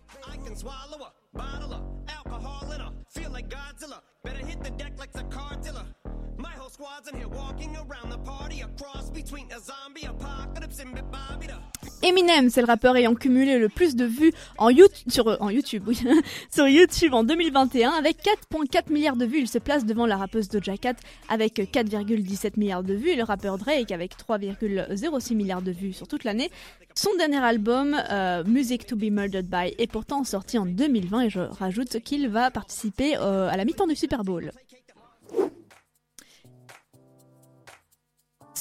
Eminem, c'est le rappeur ayant cumulé le plus de vues euh, (laughs) sur YouTube en 2021 avec 4,4 milliards de vues. Il se place devant la rappeuse Doja Cat avec 4,17 milliards de vues et le rappeur Drake avec 3,06 milliards de vues sur toute l'année. Son dernier album, euh, Music to be Murdered by, est pourtant sorti en 2020 et je rajoute qu'il va participer euh, à la mi-temps du Super Bowl.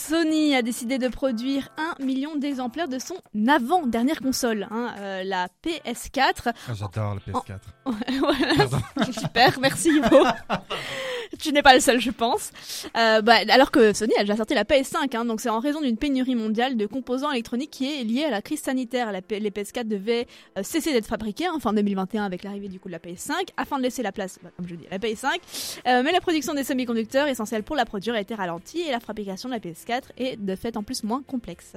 Sony a décidé de produire un million d'exemplaires de son avant-dernière console, hein, euh, la PS4. Ah, J'adore le PS4. (laughs) Voilà. Pardon. Super, merci Ivo. (laughs) (laughs) tu n'es pas le seul, je pense. Euh, bah, alors que Sony a déjà sorti la PS5, hein, donc c'est en raison d'une pénurie mondiale de composants électroniques qui est liée à la crise sanitaire. La les PS4 devaient euh, cesser d'être fabriqués en fin 2021 avec l'arrivée du coup de la PS5, afin de laisser la place, bah, comme je dis, à la PS5. Euh, mais la production des semi-conducteurs essentiels pour la produire a été ralentie et la fabrication de la PS4 est de fait en plus moins complexe.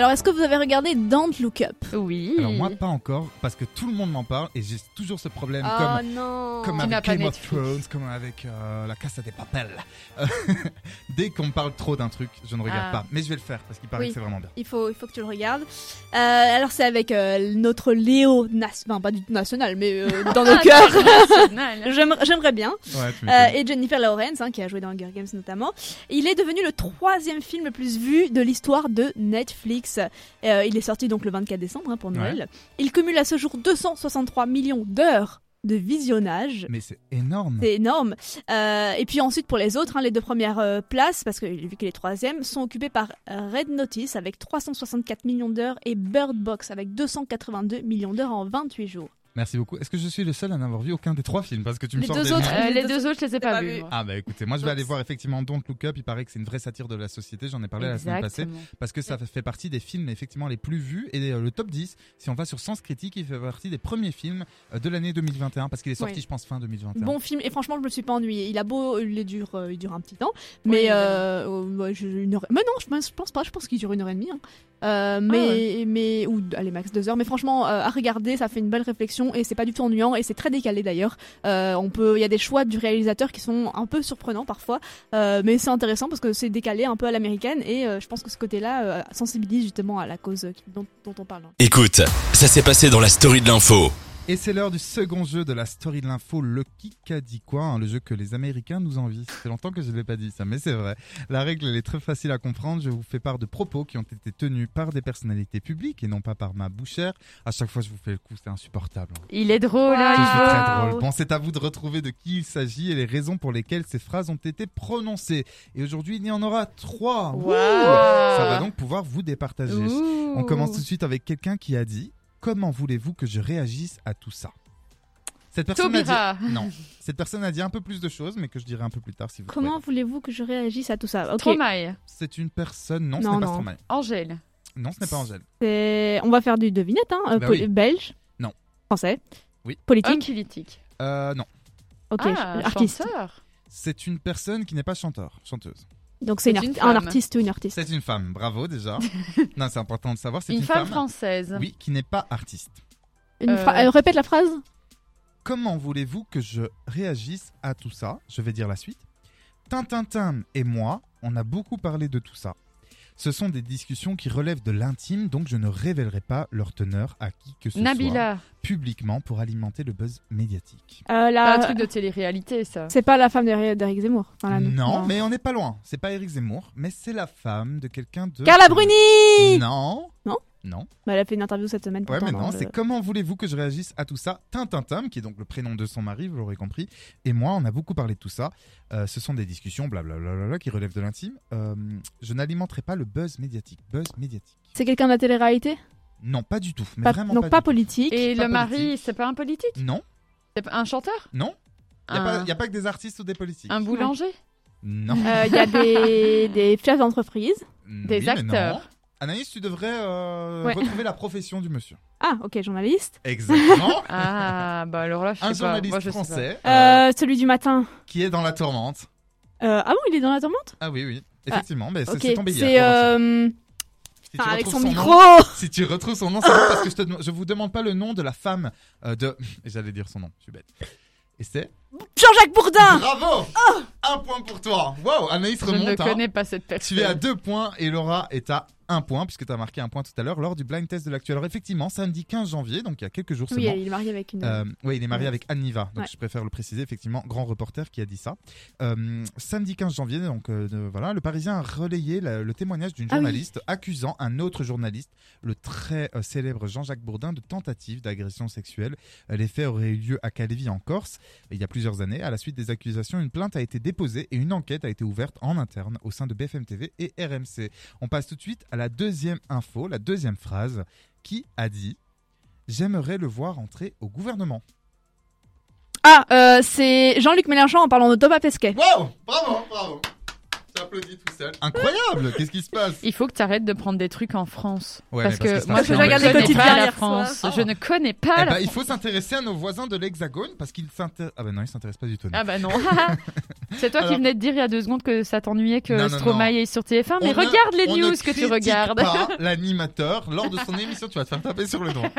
Alors, est-ce que vous avez regardé Don't Look Up? Oui. Alors moi pas encore parce que tout le monde m'en parle et j'ai toujours ce problème Oh comme non comme n'as avec pas Game of Netflix. Thrones, comme avec euh, la Casa des Papel. Euh, (laughs) Dès qu'on me parle trop d'un truc, je ne regarde Ah. pas. Mais je vais le faire parce qu'il paraît Oui. que c'est vraiment bien. Il faut, il faut que tu le regardes. Euh, alors c'est avec euh, notre Léo, nas- enfin pas du tout national, mais euh, (laughs) dans nos cœurs. (laughs) J'aimerais j'aimerais bien. Ouais, tu Euh, m'étonnes. et Jennifer Lawrence, hein, qui a joué dans Hunger Games notamment. Il est devenu le troisième film le plus vu de l'histoire de Netflix. Euh, il est sorti donc le 24 décembre hein, pour Noël. Il cumule à ce jour 263 millions d'heures de visionnage. Mais c'est énorme. C'est énorme. Euh, et puis ensuite pour les autres, hein, les deux premières euh, places, parce que vu qu'il est troisième, sont occupées par Red Notice avec 364 millions d'heures et Bird Box avec 282 millions d'heures en 28 jours. Merci beaucoup. Est-ce que je suis le seul à n'avoir vu aucun des trois films? Parce que tu me Les sors deux des autres. Euh, les deux autres, je les ai pas, pas vus. Ah bah écoutez, moi je vais aller voir effectivement Don't Look Up, il paraît que c'est une vraie satire de la société, j'en ai parlé la semaine passée, parce que ça fait partie des films effectivement les plus vus, et euh, le top 10, si on va sur Sens Critique, il fait partie des premiers films euh, de l'année 2021, parce qu'il est sorti Oui. je pense fin 2021. Bon film et franchement je me suis pas ennuyée. Il a beau, il dure, euh, il dure un petit temps, mais euh, euh, je- une heure. Mais non, je pense, pas. Je pense qu'il dure une heure et demie. hein. Euh, mais mais ou allez max deux heures. Mais franchement euh, à regarder, ça fait une belle réflexion et c'est pas du tout ennuyant et c'est très décalé d'ailleurs. Euh, on peut, il y a des choix du réalisateur qui sont un peu surprenants parfois, euh, mais c'est intéressant parce que c'est décalé un peu à l'américaine et euh, je pense que ce côté-là sensibilise justement à la cause dont on parle. Écoute, ça s'est passé dans la story de l'info. Et c'est l'heure du second jeu de la story de l'info, le Kik a dit quoi, hein, le jeu que les Américains nous envient. Fait longtemps que je ne l'ai pas dit ça, mais c'est vrai. La règle elle est très facile à comprendre. Je vous fais part de propos qui ont été tenus par des personnalités publiques et non pas par ma bouchère. À chaque fois je vous fais le coup, c'est insupportable. hein. Il est drôle, hein, Ivo. très drôle. Bon, c'est à vous de retrouver de qui il s'agit et les raisons pour lesquelles ces phrases ont été prononcées. Et aujourd'hui, il y en aura trois. Wow. Ça va donc pouvoir vous départager. Ouh. On commence tout de suite avec quelqu'un qui a dit Comment voulez-vous que je réagisse à tout ça? Cette personne a dit non. Cette personne a dit un peu plus de choses, mais que je dirai un peu plus tard si vous Comment voulez-vous que je réagisse à tout ça? Ok. Stromae. C'est une personne. Non, ce Non, n'est pas. Stromae. Angèle. Non, ce n'est pas Angèle. On va faire du devinette, hein. euh, Bah oui. Belge? Non. Français? Oui. Politique? Homme politique. Euh, non. Ok. Ah, artiste. chanteur. C'est une personne qui n'est pas chanteur, chanteuse. Donc c'est un femme. artiste ou une artiste. C'est une femme. Bravo déjà. (laughs) non, c'est important de savoir. C'est Une, une, femme, française. Oui, qui n'est pas artiste. Une Euh, euh, répète la phrase. Comment voulez-vous que je réagisse à tout ça? Je vais dire la suite. Tintintin et moi, on a beaucoup parlé de tout ça. Ce sont des discussions qui relèvent de l'intime, donc je ne révélerai pas leur teneur à qui que ce Nabila. soit publiquement pour alimenter le buzz médiatique. Euh, C'est la- un truc de télé-réalité, ça. C'est pas la femme d'Éric Zemmour. Enfin, la- non, mais on n'est pas loin. C'est pas Eric Zemmour, mais c'est la femme de quelqu'un de. Carla Bruni Non. Non Non. Bah, Elle a fait une interview cette semaine. Ouais, mais non, le- c'est comment voulez-vous que je réagisse à tout ça? Tintintin, qui est donc le prénom de son mari, vous l'aurez compris, et moi, on a beaucoup parlé de tout ça. Euh, ce sont des discussions, blablabla, qui relèvent de l'intime. Euh, je n'alimenterai pas le buzz médiatique. Buzz médiatique. C'est quelqu'un de la télé-réalité? Non, pas du tout. Mais Pas- vraiment Donc pas, politique. Et Pas le mari, c'est pas un politique? Non, C'est pas un chanteur? Non. Il n'y a, Un- pas- y a pas que des artistes ou des politiques. Un boulanger? Non. Euh, Il y a des, (laughs) des chefs d'entreprise. Des Oui, mais non. acteurs. Anaïs, tu devrais euh, Ouais. retrouver la profession du monsieur. Ah, ok, journaliste. Exactement. (laughs) Ah, bah alors là, je sais Un pas. journaliste Moi, je sais pas. français euh, Euh, celui du matin. qui est dans la tourmente. Euh, ah bon, il est dans la tourmente? Ah oui, oui. Effectivement, mais c'est Ok, c'est tombé hier. c'est. Si tu enfin, avec son nom- micro (laughs) si tu retrouves son nom, c'est parce que je, te, je vous demande pas le nom de la femme de. J'allais dire son nom, je suis bête. Et c'est. Jean-Jacques Bourdin Bravo Un point pour toi Waouh Anaïs Je remonte. ne hein. connais pas cette personne. Tu es à deux points et Laura est à un point puisque tu as marqué un point tout à l'heure lors du blind test de l'actu. Alors effectivement, samedi 15 janvier, donc il y a quelques jours Oui, seulement. il est marié avec une. Euh, oui, il est marié Ouais. avec Anne Niva, donc Ouais. je préfère le préciser, effectivement, grand reporter qui a dit ça. Euh, samedi 15 janvier, donc euh, de- voilà, le Parisien a relayé la- le témoignage d'une Ah oui. journaliste accusant un autre journaliste, le très euh, célèbre Jean-Jacques Bourdin, de tentative d'agression sexuelle. Les faits auraient eu lieu à Calvi en Corse il y a plusieurs années. À la suite des accusations, une plainte a été déposée et une enquête a été ouverte en interne au sein de BFM TV et RMC. On passe tout de suite à la deuxième info, la deuxième phrase, qui a dit J'aimerais le voir entrer au gouvernement. Ah, euh, c'est Jean-Luc Mélenchon en parlant de Thomas Pesquet. Wow Bravo, bravo J'applaudis tout seul. Incroyable Qu'est-ce qui se passe Il faut que tu arrêtes de prendre des trucs en France. Ouais, parce, que moi, je Quotidien pas la. France. Je ne connais pas Eh la ben, il France. faut s'intéresser à nos voisins de l'Hexagone parce qu'ils s'intéressent. Ah ben non, ils s'intéressent pas du tout. non. Ah bah non. (laughs) C'est toi Alors- qui venais de dire il y a deux secondes que ça t'ennuyait que Non, non, Stromae est sur TF1, mais On regarde les news que tu critique regardes. pas (laughs) l'animateur lors de son émission, tu vas te faire taper sur le doigt.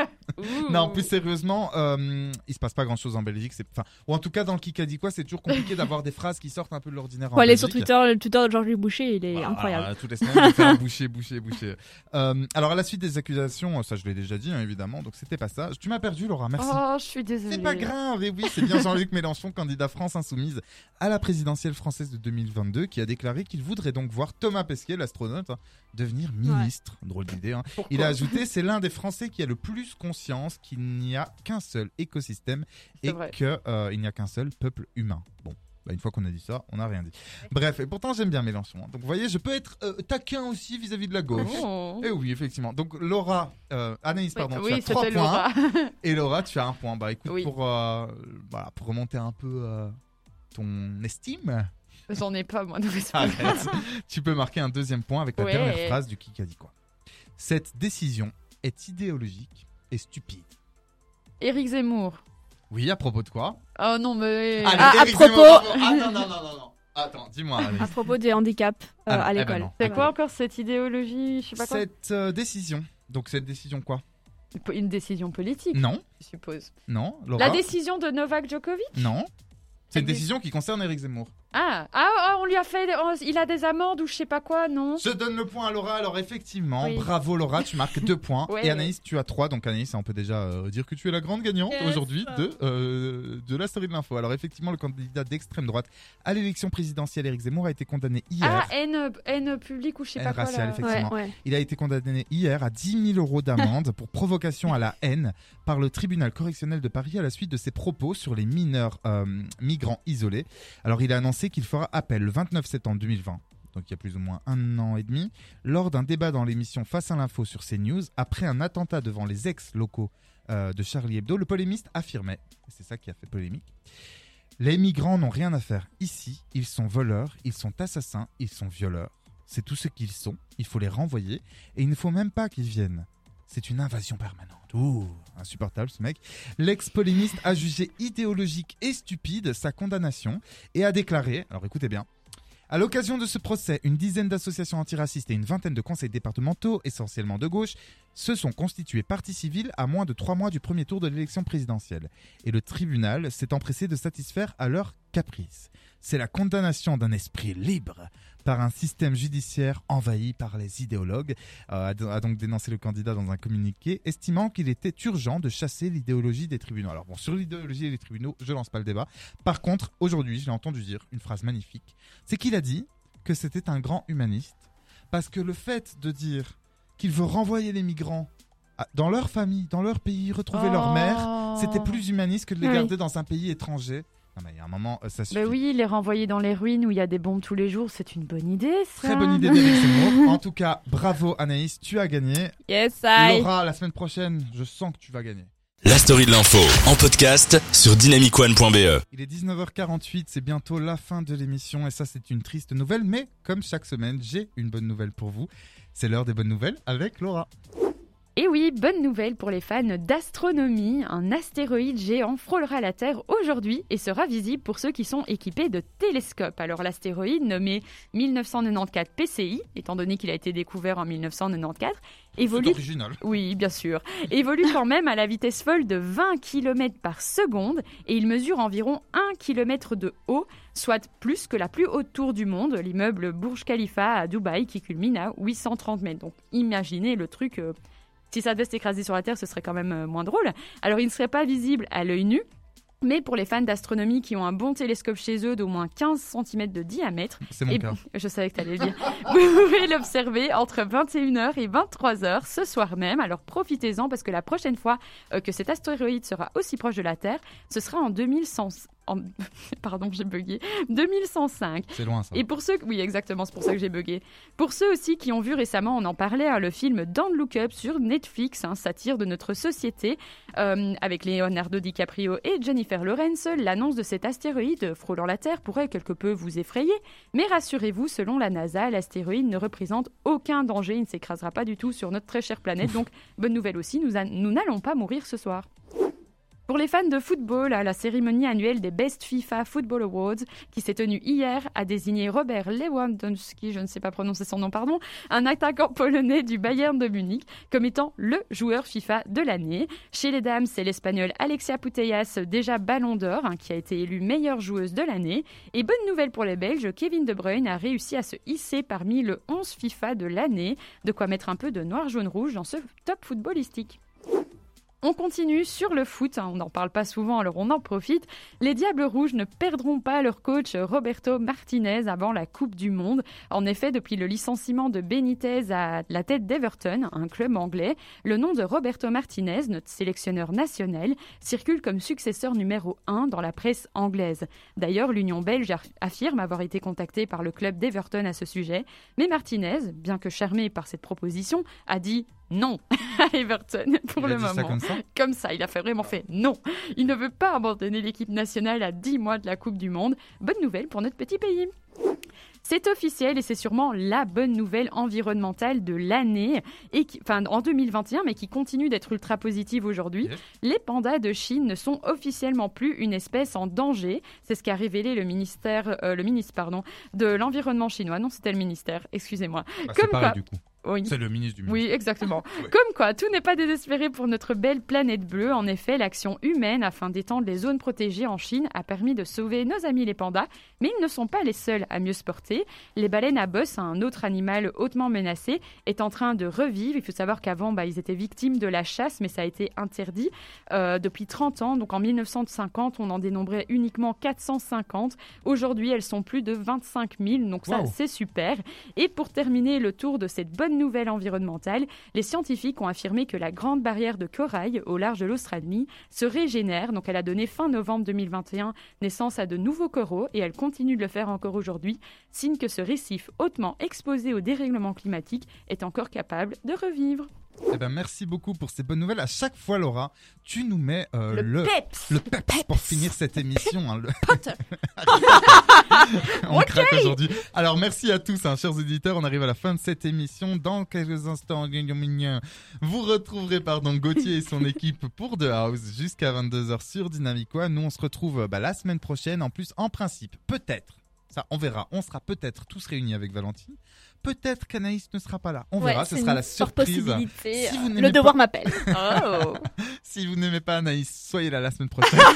Non, plus sérieusement, euh, il se passe pas grand chose en Belgique. C'est, enfin, ou en tout cas dans le Kikadi quoi, c'est toujours compliqué d'avoir des phrases qui sortent un peu de l'ordinaire. en Faut aller sur. Twitter, le Twitter Georges Boucher, il est Ah, incroyable. toutes les semaines, il fait un boucher, boucher, boucher. Euh, alors à la suite des accusations, ça je l'ai déjà dit hein, évidemment, donc c'était pas ça. Tu m'as perdu Laura, merci. Oh, je suis désolée. C'est pas grave, et oui, c'est bien Jean-Luc (laughs) Mélenchon, candidat France Insoumise à la présidentielle française de 2022, qui a déclaré qu'il voudrait donc voir Thomas Pesquet, l'astronaute, hein, devenir ministre. Drôle d'idée. Hein. Il a ajouté (laughs) c'est l'un des Français qui a le plus conscience qu'il n'y a qu'un seul écosystème et qu'il n'y a qu'un seul peuple humain. Bon. Bah, une fois qu'on a dit ça, on n'a rien dit. Bref, et pourtant j'aime bien Mélenchon. hein. Donc vous voyez, je peux être euh, taquin aussi vis-à-vis de la gauche. Oh. Et oui, effectivement. Donc Laura, euh, Anaïs, pardon, Oui, tu as trois c'était points. Laura. (laughs) Et Laura, tu as un point. Bah écoute, Oui. pour, euh, voilà, pour remonter un peu euh, ton estime, J'en ai pas, moi, grave. (laughs) arrête. tu peux marquer un deuxième point avec la Ouais. dernière phrase du qui a dit quoi. Cette décision est idéologique et stupide. Éric Zemmour. Oui, à propos de quoi Oh non, mais. Allez, Ah, à propos- Zemmour. Ah, non, non, non, non, non. Attends, dis-moi. À propos des handicaps euh, Ah, à eh ben l'école. C'est quoi encore cette idéologie? Je sais pas quoi. Cette euh, décision. Donc cette décision quoi? Une décision politique. Non, Je suppose. non, Laura. La décision de Novak Djokovic? Non. C'est une décision qui concerne Éric Zemmour. Ah. ah, ah, on lui a fait. oh, il a des amendes ou je sais pas quoi, non? Je donne le point à Laura. Alors effectivement, Oui. bravo Laura, tu marques deux (laughs) points. Ouais. Et Anaïs, tu as trois. Donc Anaïs, on peut déjà euh, dire que tu es la grande gagnante Yes. aujourd'hui de, euh, de la story de l'info. Alors effectivement, le candidat d'extrême droite à l'élection présidentielle, Éric Zemmour, a été condamné hier. Ah, haine, haine publique ou je sais Haine pas quoi. raciale, là. effectivement. Ouais, ouais. Il a été condamné hier à 10 000 euros d'amende (laughs) pour provocation à la haine par le tribunal correctionnel de Paris à la suite de ses propos sur les mineurs euh, migrants isolés. Alors il a annoncé qu'il fera appel le 29 septembre 2020. Donc il y a plus ou moins un an et demi, lors d'un débat dans l'émission Face à l'info sur CNews, après un attentat devant les ex-locaux euh, de Charlie Hebdo, le polémiste affirmait, c'est ça qui a fait polémique, les migrants n'ont rien à faire ici, ils sont voleurs, ils sont assassins, ils sont violeurs. C'est tout ce qu'ils sont, il faut les renvoyer, et il ne faut même pas qu'ils viennent. C'est une invasion permanente. Ouh, insupportable ce mec. L'ex-polémiste a jugé idéologique et stupide sa condamnation et a déclaré, alors écoutez bien, à l'occasion de ce procès, une dizaine d'associations antiracistes et une vingtaine de conseils départementaux, essentiellement de gauche, se sont constitués partie civile à moins de trois mois du premier tour de l'élection présidentielle. Et le tribunal s'est empressé de satisfaire à leur caprice. C'est la condamnation d'un esprit libre par un système judiciaire envahi par les idéologues, euh, a do- a donc dénoncé le candidat dans un communiqué, estimant qu'il était urgent de chasser l'idéologie des tribunaux. Alors bon, sur l'idéologie des tribunaux, je lance pas le débat. Par contre, aujourd'hui, je l'ai entendu dire une phrase magnifique, c'est qu'il a dit que c'était un grand humaniste, parce que le fait de dire qu'il veut renvoyer les migrants dans leur famille, dans leur pays, retrouver leur Oh. mère, c'était plus humaniste que de les Oui. garder dans un pays étranger. Non mais il y a un moment, euh, ça suffit. Ben oui, les renvoyer dans les ruines où il y a des bombes tous les jours, c'est une bonne idée, ça. Très bonne idée Zemmour. En tout cas, bravo Anaïs, tu as gagné. Yes, I. Laura, la semaine prochaine, je sens que tu vas gagner. La story de l'info en podcast sur dynamicone.be. Il est 19h48, c'est bientôt la fin de l'émission et ça c'est une triste nouvelle, mais comme chaque semaine, j'ai une bonne nouvelle pour vous. C'est l'heure des bonnes nouvelles avec Laura. Et oui, bonne nouvelle pour les fans d'astronomie. Un astéroïde géant frôlera la Terre aujourd'hui et sera visible pour ceux qui sont équipés de télescopes. Alors l'astéroïde, nommé 1994 PCI, étant donné qu'il a été découvert en 1994, évolue... C'est original. Oui, bien sûr. Évolue quand même à la vitesse folle de 20 km par seconde et il mesure environ 1 km de haut, soit plus que la plus haute tour du monde, l'immeuble Burj Khalifa à Dubaï qui culmine à 830 mètres. Donc imaginez le truc. euh, si ça devait s'écraser sur la Terre, ce serait quand même euh, moins drôle. Alors il ne serait pas visible à l'œil nu. Mais pour les fans d'astronomie qui ont un bon télescope chez eux d'au moins 15 cm de diamètre, eh je savais que tu allais le dire. (laughs) Vous pouvez l'observer entre 21h et 23h ce soir même. Alors profitez-en parce que la prochaine fois euh, que cet astéroïde sera aussi proche de la Terre, ce sera en 2100. En- (laughs) Pardon, j'ai bugué. 2105. C'est loin ça. Et pour ceux, oui exactement, c'est pour ça que j'ai bugué. Pour ceux aussi qui ont vu récemment, on en parlait, hein, le film Don't Look Up sur Netflix, un satire de notre société, euh, avec Leonardo DiCaprio et Jennifer Lawrence, l'annonce de cet astéroïde frôlant la Terre pourrait quelque peu vous effrayer, mais rassurez-vous, selon la NASA, l'astéroïde ne représente aucun danger, il ne s'écrasera pas du tout sur notre très chère planète, donc bonne nouvelle aussi, nous n'allons pas mourir ce soir. Pour les fans de football, la cérémonie annuelle des Best FIFA Football Awards, qui s'est tenue hier, a désigné Robert Lewandowski, je ne sais pas prononcer son nom, pardon, un attaquant polonais du Bayern de Munich, comme étant le joueur FIFA de l'année. Chez les dames, c'est l'Espagnol Alexia Putellas, déjà Ballon d'Or, hein, qui a été élue meilleure joueuse de l'année. Et bonne nouvelle pour les Belges, Kevin De Bruyne a réussi à se hisser parmi le 11 FIFA de l'année, de quoi mettre un peu de noir, jaune, rouge dans ce top footballistique. On continue sur le foot, on n'en parle pas souvent alors on en profite. Les Diables Rouges ne perdront pas leur coach Roberto Martinez avant la Coupe du Monde. En effet, depuis le licenciement de Benitez à la tête d'Everton, un club anglais, le nom de Roberto Martinez, notre sélectionneur national, circule comme successeur numéro 1 dans la presse anglaise. D'ailleurs, l'Union belge affirme avoir été contactée par le club d'Everton à ce sujet, mais Martinez, bien que charmé par cette proposition, a dit non (laughs) à Everton pour Il a le ça moment. comme ça Comme ça, il a fait vraiment fait non. Il ne veut pas abandonner l'équipe nationale à 10 mois de la Coupe du Monde. Bonne nouvelle pour notre petit pays. C'est officiel et c'est sûrement la bonne nouvelle environnementale de l'année, et qui- enfin en 2021, mais qui continue d'être ultra positive aujourd'hui. Les pandas de Chine ne sont officiellement plus une espèce en danger. C'est ce qu'a révélé le ministère, euh, le ministre pardon, de l'environnement chinois. Non, c'était le ministère. Excusez-moi. Bah, c'est pareil, du coup. Oui. C'est le ministre du Oui, exactement. (laughs) Comme quoi, tout n'est pas désespéré pour notre belle planète bleue. En effet, l'action humaine afin d'étendre les zones protégées en Chine a permis de sauver nos amis les pandas, mais ils ne sont pas les seuls à mieux se porter. Les baleines à bosse, un autre animal hautement menacé, est en train de revivre. Il faut savoir qu'avant, bah, ils étaient victimes de la chasse, mais ça a été interdit euh, depuis 30 ans. Donc en 1950, on en dénombrait uniquement 450. Aujourd'hui, elles sont plus de 25 000. Donc ça, c'est super. Et pour terminer le tour de cette bonne nouvelle environnementale, les scientifiques ont affirmé que la grande barrière de corail au large de l'Australie se régénère. Donc elle a donné fin novembre 2021 naissance à de nouveaux coraux et elle continue de le faire encore aujourd'hui, signe que ce récif hautement exposé au dérèglement climatique est encore capable de revivre. Eh ben, merci beaucoup pour ces bonnes nouvelles. À chaque fois, Laura, tu nous mets euh, Le le, peps. le peps pour finir cette émission. hein, le- (laughs) (laughs) On craque aujourd'hui. Alors, merci à tous, hein, chers auditeurs. On arrive à la fin de cette émission. Dans quelques instants, vous retrouverez pardon, Gauthier et son (laughs) équipe pour The House jusqu'à 22h sur Dynamic One. Nous, on se retrouve bah, la semaine prochaine. En plus, en principe, peut-être, ça, on verra. On sera peut-être tous réunis avec Valentine. Peut-être qu'Anaïs ne sera pas là. On Ouais, verra, ce sera la surprise. possibilité. vous Le devoir pas- m'appelle. Oh. (laughs) si vous n'aimez pas Anaïs, soyez là la semaine prochaine. (laughs)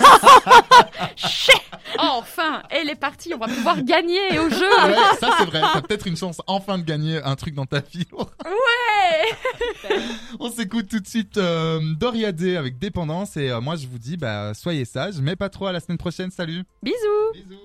Enfin, elle est partie, on va pouvoir gagner au jeu. Ouais, ça c'est vrai. T'as peut-être une chance enfin de gagner un truc dans ta vie. Ouais. (laughs) On s'écoute tout de suite euh, Doria Day avec Dépendance et euh, moi je vous dis bah soyez sages, mais pas trop à la semaine prochaine. Salut. Bisous. Bisous.